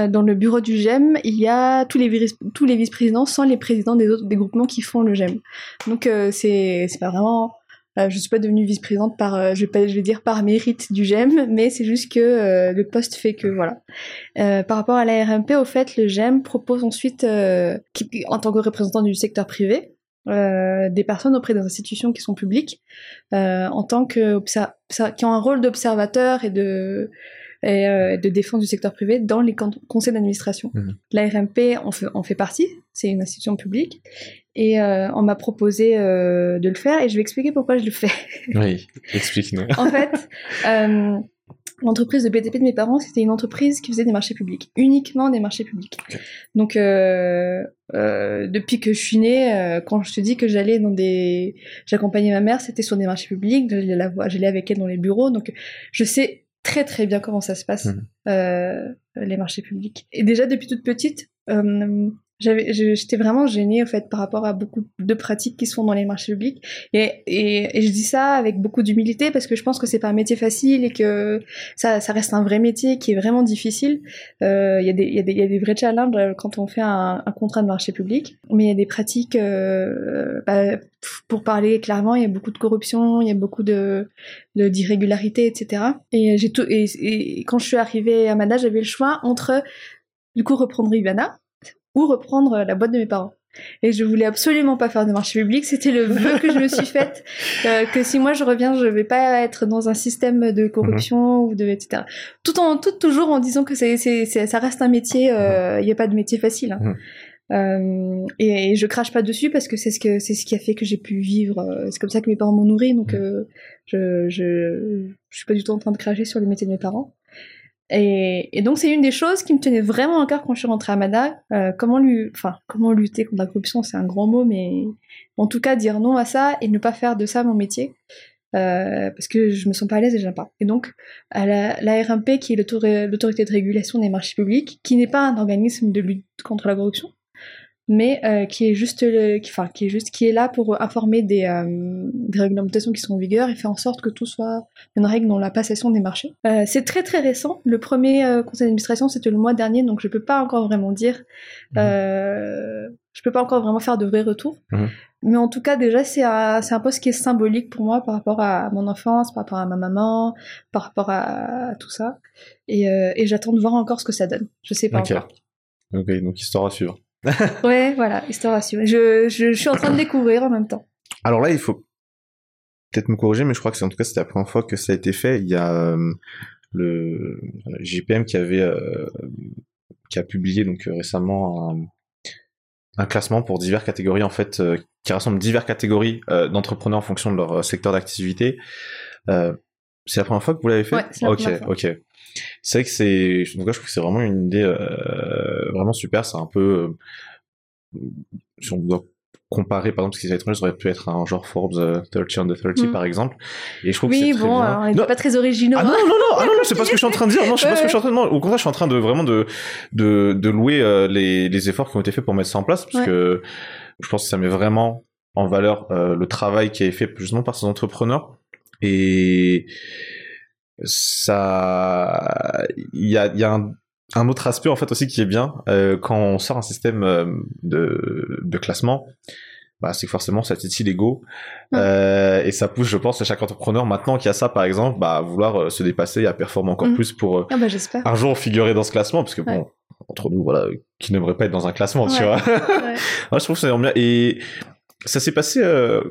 dans le bureau du GEM, il y a tous les, tous les vice-présidents sans les présidents des autres des groupements qui font le GEM. Donc c'est pas vraiment euh, je suis pas devenue vice-présidente par, euh, je vais pas, je vais dire par mérite du GEM, mais c'est juste que euh, le poste fait que voilà. par rapport à la RMP, au fait, le GEM propose ensuite, qui, en tant que représentant du secteur privé, des personnes auprès des institutions qui sont publiques, en tant que qui ont un rôle d'observateur et de et de défense du secteur privé dans les conseils d'administration. Mmh. La RMP en fait, en fait partie, c'est une institution publique, et euh, on m'a proposé euh, de le faire et je vais expliquer pourquoi je le fais. Oui, explique-nous. en fait, euh, l'entreprise de BTP de mes parents, c'était une entreprise qui faisait des marchés publics, uniquement des marchés publics. Donc, depuis que je suis née, quand je te dis que j'allais dans des... J'accompagnais ma mère, c'était sur des marchés publics, j'allais avec elle dans les bureaux, donc je sais très très bien comment ça se passe, mmh. les marchés publics. Et déjà, depuis toute petite, j'étais vraiment gênée, en fait, par rapport à beaucoup de pratiques qui se font dans les marchés publics. Et, et, et je dis ça avec beaucoup d'humilité parce que je pense que c'est pas un métier facile et que ça, ça reste un vrai métier qui est vraiment difficile. Euh, Il y, a des, y, a des, y a des vrais challenges euh, quand on fait un, un contrat de marché public. Mais il y a des pratiques, euh, bah, pour parler clairement, il y a beaucoup de corruption, il y a beaucoup de, d'irrégularité, etc. Et j'ai tout, et, et quand je suis arrivée à Mada, j'avais le choix entre, du coup, reprendre Ivana, ou reprendre la boîte de mes parents. Et je voulais absolument pas faire de marché public. C'était le vœu que je me suis fait euh, que si moi je reviens, je vais pas être dans un système de corruption ou de etc. Tout en tout toujours en disant que c'est c'est ça reste un métier. Il n'y a pas de métier facile. Hein. Euh, et, et, je crache pas dessus parce que c'est ce que c'est ce qui a fait que j'ai pu vivre. C'est comme ça que mes parents m'ont nourri. Donc euh, je, je je suis pas du tout en train de cracher sur les métiers de mes parents. Et, donc c'est une des choses qui me tenait vraiment à cœur quand je suis rentrée à Mada. Euh, comment lui, enfin comment lutter contre la corruption, c'est un grand mot, mais en tout cas dire non à ça et ne pas faire de ça mon métier, euh, parce que je me sens pas à l'aise et j'aime pas. Et donc à la, la RMP, qui est l'autorité de régulation des marchés publics, qui n'est pas un organisme de lutte contre la corruption, mais euh, qui est juste le, qui, enfin qui est juste qui est là pour informer des, euh, des réglementations qui sont en vigueur et faire en sorte que tout soit une règle dans la passation des marchés. Euh, c'est très très récent. Le premier euh, conseil d'administration c'était le mois dernier, donc je peux pas encore vraiment dire, mmh. je peux pas encore vraiment faire de vrais retours. Mmh. Mais en tout cas déjà c'est un, c'est un poste qui est symbolique pour moi par rapport à mon enfance, par rapport à ma maman, par rapport à, à tout ça. Et, et j'attends de voir encore ce que ça donne. Je sais pas okay. encore. Ok, donc histoire à suivre. Ouais, voilà, suivre. Je, je, je, suis en train de découvrir en même temps. Alors là, il faut peut-être me corriger, mais je crois que c'est en tout cas c'était la première fois que ça a été fait. Il y a euh, le, GPM qui avait euh, qui a publié donc euh, récemment un, un, classement pour diverses catégories en fait euh, qui rassemble diverses catégories d'entrepreneurs en fonction de leur secteur d'activité. c'est la première fois que vous l'avez fait? Ouais, Ok, ok c'est vrai que c'est en tout cas je trouve que c'est vraiment une idée euh, vraiment super. C'est un peu euh, si on doit comparer par exemple ce qui est étranger ça aurait pu être un genre Forbes uh, 30 under 30 mm. par exemple. Et je trouve oui, que c'est bon, très bien on n'est pas très originaux ah non non non, ah, non, non c'est pas ce que je suis en train de dire. Non c'est ouais, pas ce que je suis en train de dire. Au contraire je suis en train de vraiment de de, de louer euh, les, les efforts qui ont été faits pour mettre ça en place parce ouais. que je pense que ça met vraiment en valeur euh, le travail qui est fait justement par ces entrepreneurs. Et ça il y a, y a un, un, autre aspect en fait aussi qui est bien euh, quand on sort un système euh, de, de classement bah, c'est que forcément ça titille l'ego ouais. euh, et ça pousse je pense à chaque entrepreneur maintenant qui a ça par exemple bah, à vouloir euh, se dépasser et à performer encore mmh. plus pour ah bah, un jour figurer dans ce classement parce que ouais. bon entre nous voilà qui n'aimerait pas être dans un classement tu vois Moi, je trouve que c'est bien et ça s'est passé euh,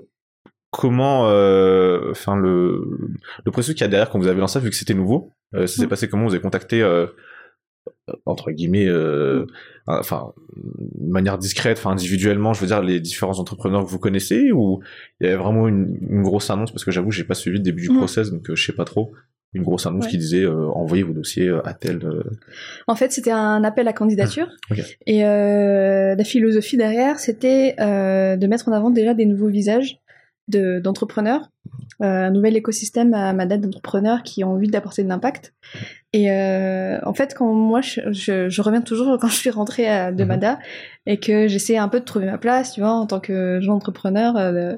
comment euh, enfin le le processus qu'il y a derrière quand vous avez lancé vu que c'était nouveau euh, ça s'est mmh. passé comment? Vous avez contacté euh, entre guillemets euh, enfin de manière discrète enfin individuellement je veux dire les différents entrepreneurs que vous connaissez ou il y avait vraiment une, une grosse annonce? Parce que j'avoue j'ai pas suivi le début du mmh. process donc je sais pas trop une grosse annonce ouais. qui disait euh, envoyez vos dossiers à tel. Euh... En fait, c'était un appel à candidature. Ah, okay. Et euh, la philosophie derrière, c'était euh, de mettre en avant déjà des nouveaux visages d'entrepreneurs, de, euh, un nouvel écosystème à ma date d'entrepreneurs qui ont envie d'apporter de l'impact. Et euh, en fait, quand moi, je, je, je, reviens toujours quand je suis rentrée à, de Mada mm -hmm. et que j'essaie un peu de trouver ma place, tu vois, en tant que jeune entrepreneur, euh,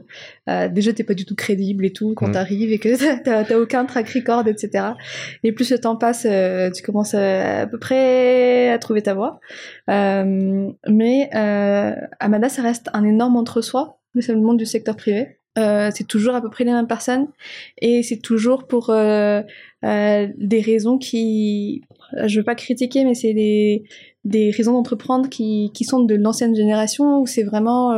euh, déjà, t'es pas du tout crédible et tout quand mm -hmm. t'arrives et que t'as aucun track record, etc. Et plus le temps passe, tu commences à, à, peu près à trouver ta voie. Mais Amada, ça reste un énorme entre-soi, c'est le monde du secteur privé. Euh, c'est toujours à peu près les mêmes personnes. Et c'est toujours pour euh, euh, des raisons qui je veux pas critiquer mais c'est des, raisons d'entreprendre qui, sont de l'ancienne génération où c'est vraiment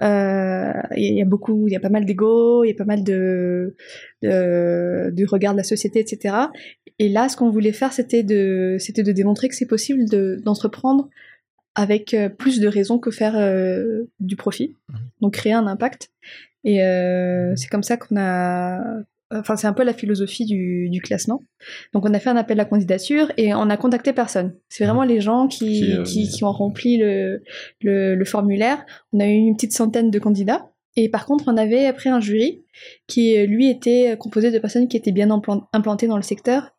il y, a beaucoup il y a pas mal d'ego il y a pas mal de, de, du regard de la société etc et là ce qu'on voulait faire c'était de c'était de démontrer que c'est possible d'entreprendre de, avec euh, plus de raisons que faire euh, du profit, mmh. donc créer un impact. Et euh, c'est comme ça qu'on a enfin c'est un peu la philosophie du, du, classement. Donc on a fait un appel à candidature et on a contacté personne. C'est vraiment les gens qui, qui, euh... qui, qui ont rempli le, le, le, formulaire. On a eu une petite centaine de candidats. Et par contre, on avait après un jury qui, lui, était composé de personnes qui étaient bien implantées dans le secteur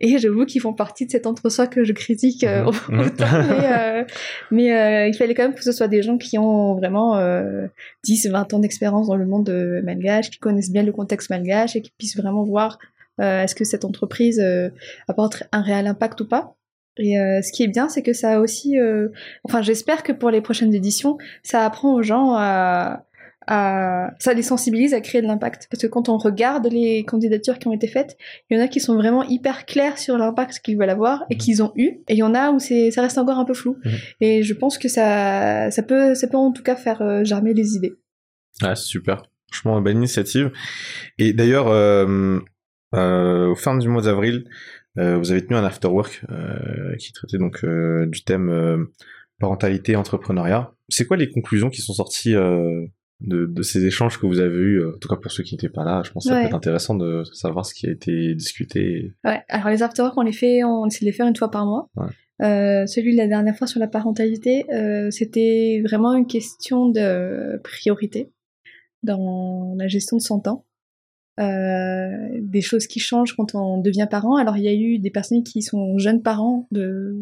Et j'avoue qu'ils font partie de cet entre-soi que je critique euh, Mhm. autant. mais euh, mais, euh, il fallait quand même que ce soit des gens qui ont vraiment euh, 10, 20 ans d'expérience dans le monde euh, malgache, qui connaissent bien le contexte malgache et qui puissent vraiment voir euh, est-ce que cette entreprise euh, apporte un réel impact ou pas. Et euh, ce qui est bien, c'est que ça a aussi, euh, enfin j'espère que pour les prochaines éditions, ça apprend aux gens à, à, ça les sensibilise à créer de l'impact. Parce que quand on regarde les candidatures qui ont été faites, il y en a qui sont vraiment hyper clairs sur l'impact qu'ils veulent avoir et Mhm. qu'ils ont eu, et il y en a où ça reste encore un peu flou. Mhm. Et je pense que ça, ça peut, ça peut en tout cas faire euh, germer les idées. Ah, super. Franchement, belle initiative. Et d'ailleurs, euh, euh, au fin du mois d'avril, vous avez tenu un afterwork qui traitait donc du thème parentalité entrepreneuriat. C'est quoi les conclusions qui sont sorties de, de ces échanges que vous avez eus euh, En tout cas, pour ceux qui n'étaient pas là, je pense que ça Ouais. peut être intéressant de savoir ce qui a été discuté. Ouais, alors les afterworks, on les fait, on essaie de les faire une fois par mois. Ouais. Euh, celui de la dernière fois sur la parentalité, euh, c'était vraiment une question de priorité dans la gestion de son temps. Euh, des choses qui changent quand on devient parent. Alors il y a eu des personnes qui sont jeunes parents de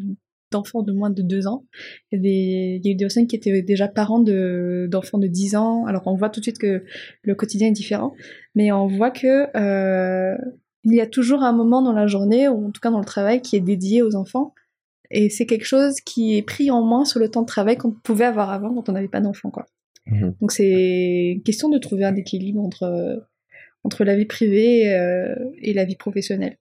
d'enfants de moins de 2 ans. Il y, a eu des personnes qui étaient déjà parents de, d'enfants de 10 ans. Alors on voit tout de suite que le quotidien est différent, mais on voit que euh, il y a toujours un moment dans la journée, ou en tout cas dans le travail, qui est dédié aux enfants. Et c'est quelque chose qui est pris en main sur le temps de travail qu'on pouvait avoir avant quand on n'avait pas d'enfants. Quoi. Mhm. Donc c'est une question de trouver un équilibre entre, entre la vie privée euh, et la vie professionnelle.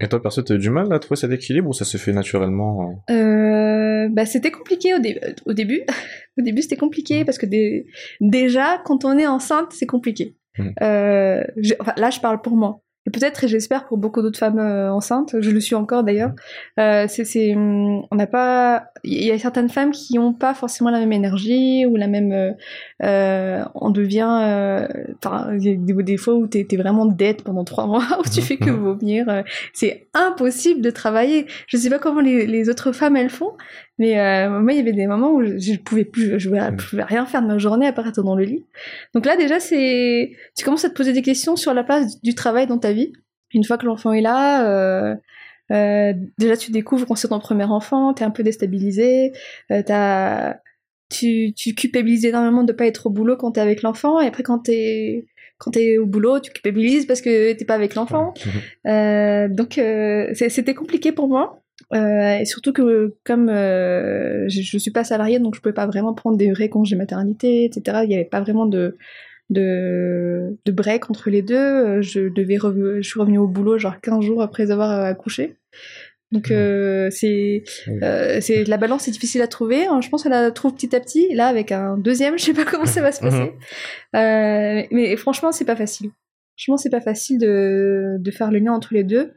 Et toi, perso, t'as eu du mal à trouver cet équilibre ou ça se fait naturellement euh Euh, bah, c'était compliqué au, dé- au début. au début, c'était compliqué parce que dé- déjà, quand on est enceinte, c'est compliqué. Mhm. Euh, enfin, là, je parle pour moi. Et peut-être, et j'espère pour beaucoup d'autres femmes euh, enceintes, je le suis encore d'ailleurs. Euh, c'est, c'est, hum, on n'a pas, il y a certaines femmes qui n'ont pas forcément la même énergie ou la même. euh, euh, on devient, euh, des, des fois où t'es, t'es vraiment dead pendant trois mois où tu fais que Mhm. vomir. euh, c'est impossible de travailler. Je sais pas comment les, les autres femmes elles font, mais moi il y avait des moments où je, je pouvais plus, je, Mm. je pouvais rien faire de ma journée à part être dans le lit. Donc là déjà c'est, tu commences à te poser des questions sur la place du travail dans ta vie. Une fois que l'enfant est là. Euh, déjà, tu découvres quand c'est ton premier enfant, t'es un peu déstabilisé, euh, t'as, tu, tu culpabilises énormément de pas être au boulot quand t'es avec l'enfant, et après quand t'es, quand t'es au boulot, tu culpabilises parce que t'es pas avec l'enfant. Euh, donc c'était compliqué pour moi. Et surtout que comme je, je suis pas salariée, donc je pouvais pas vraiment prendre des vrais congés maternité, etc. Il y avait pas vraiment de de, de break entre les deux. Euh, Je devais je suis revenue au boulot genre 15 jours après avoir euh, accouché. Donc euh, c'est euh, la balance est difficile à trouver. hein. Je pense qu'elle la trouve petit à petit. Là avec un deuxième, je sais pas comment ça va se passer. Euh, mais franchement, c'est pas facile. Franchement, c'est pas facile de, de faire le lien entre les deux.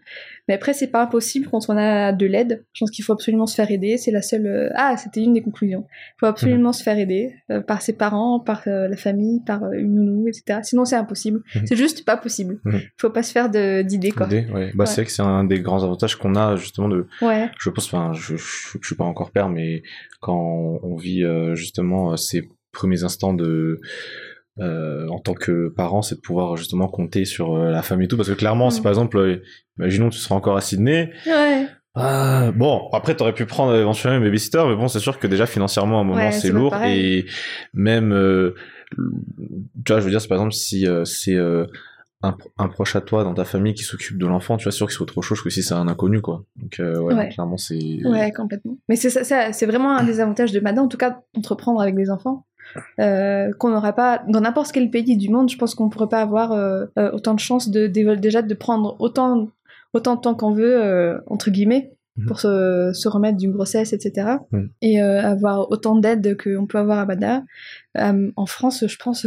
Mais après, c'est pas impossible quand on a de l'aide. Je pense qu'il faut absolument se faire aider. C'est la seule. euh, Ah, c'était une des conclusions. Il faut absolument se faire aider euh, par ses parents, par euh, la famille, par euh, une nounou, etc. Sinon, c'est impossible. Mhm. C'est juste pas possible. Il faut pas se faire d'idées, quoi. Ouais. Bah, Ouais. c'est vrai que c'est un des grands avantages qu'on a justement de, Ouais. je pense, enfin, je, je, je suis pas encore père, mais quand on vit justement ces premiers instants de, euh, en tant que parent, c'est de pouvoir justement compter sur euh, la famille et tout, parce que clairement, si Mm. par exemple, euh, imaginons tu seras encore à Sydney, Ouais. ah, bon, après t'aurais pu prendre éventuellement un babysitter, mais bon, c'est sûr que déjà financièrement à un moment Ouais, c'est lourd et même, tu vois, je veux dire, c'est par exemple si c'est un, un proche à toi dans ta famille qui s'occupe de l'enfant, tu vois, c'est sûr que c'est autre chose que si c'est un inconnu, quoi. Donc euh, ouais, Ouais. clairement c'est. Ouais, complètement. Mais c'est ça, ça- c'est vraiment un des avantages de Mada, en tout cas, entreprendre avec des enfants. Euh, qu'on n'aurait pas dans n'importe quel pays du monde, je pense qu'on pourrait pas avoir euh, euh, autant de chances de, de- déjà de prendre autant autant de temps qu'on veut euh, entre guillemets Mhm. pour se, se remettre d'une grossesse, etc. Et avoir autant d'aide qu'on peut avoir à. Euh, en France, je pense,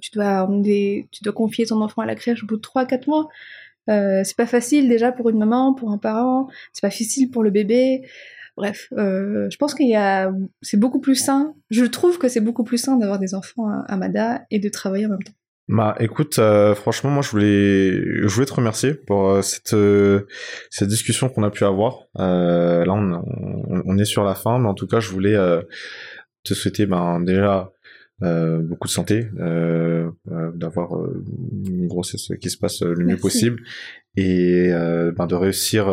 tu dois des- tu dois confier ton enfant à la crèche au bout de 3-4 mois. C'est pas facile déjà pour une maman, pour un parent. C'est pas facile pour le bébé. Bref, euh, je pense qu'il y a, c'est beaucoup plus sain. Je trouve que c'est beaucoup plus sain d'avoir des enfants à, à Mada et de travailler en même temps. Bah écoute, euh, franchement, moi je voulais, je voulais te remercier pour euh, cette euh, cette discussion qu'on a pu avoir. Là, on, on, on est sur la fin, mais en tout cas, je voulais te souhaiter ben déjà beaucoup de santé, d'avoir une grossesse qui se passe le mieux possible et ben, de réussir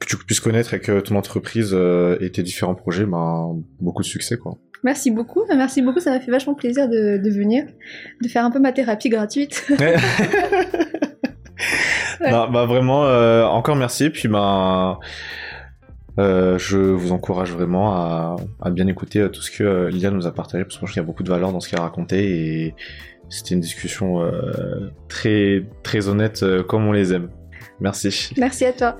que tu puisses connaître et que ton entreprise euh, et tes différents projets, ben, beaucoup de succès, quoi. Merci beaucoup, merci beaucoup, ça m'a fait vachement plaisir de, de, venir, de faire un peu ma thérapie gratuite. non, bah vraiment, euh, encore merci, puis ben, euh, je vous encourage vraiment à, à, bien écouter tout ce que Lilia nous a partagé, parce que je pense qu'il y a beaucoup de valeur dans ce qu'elle a raconté, et c'était une discussion très, très honnête, comme on les aime. Merci. Merci à toi.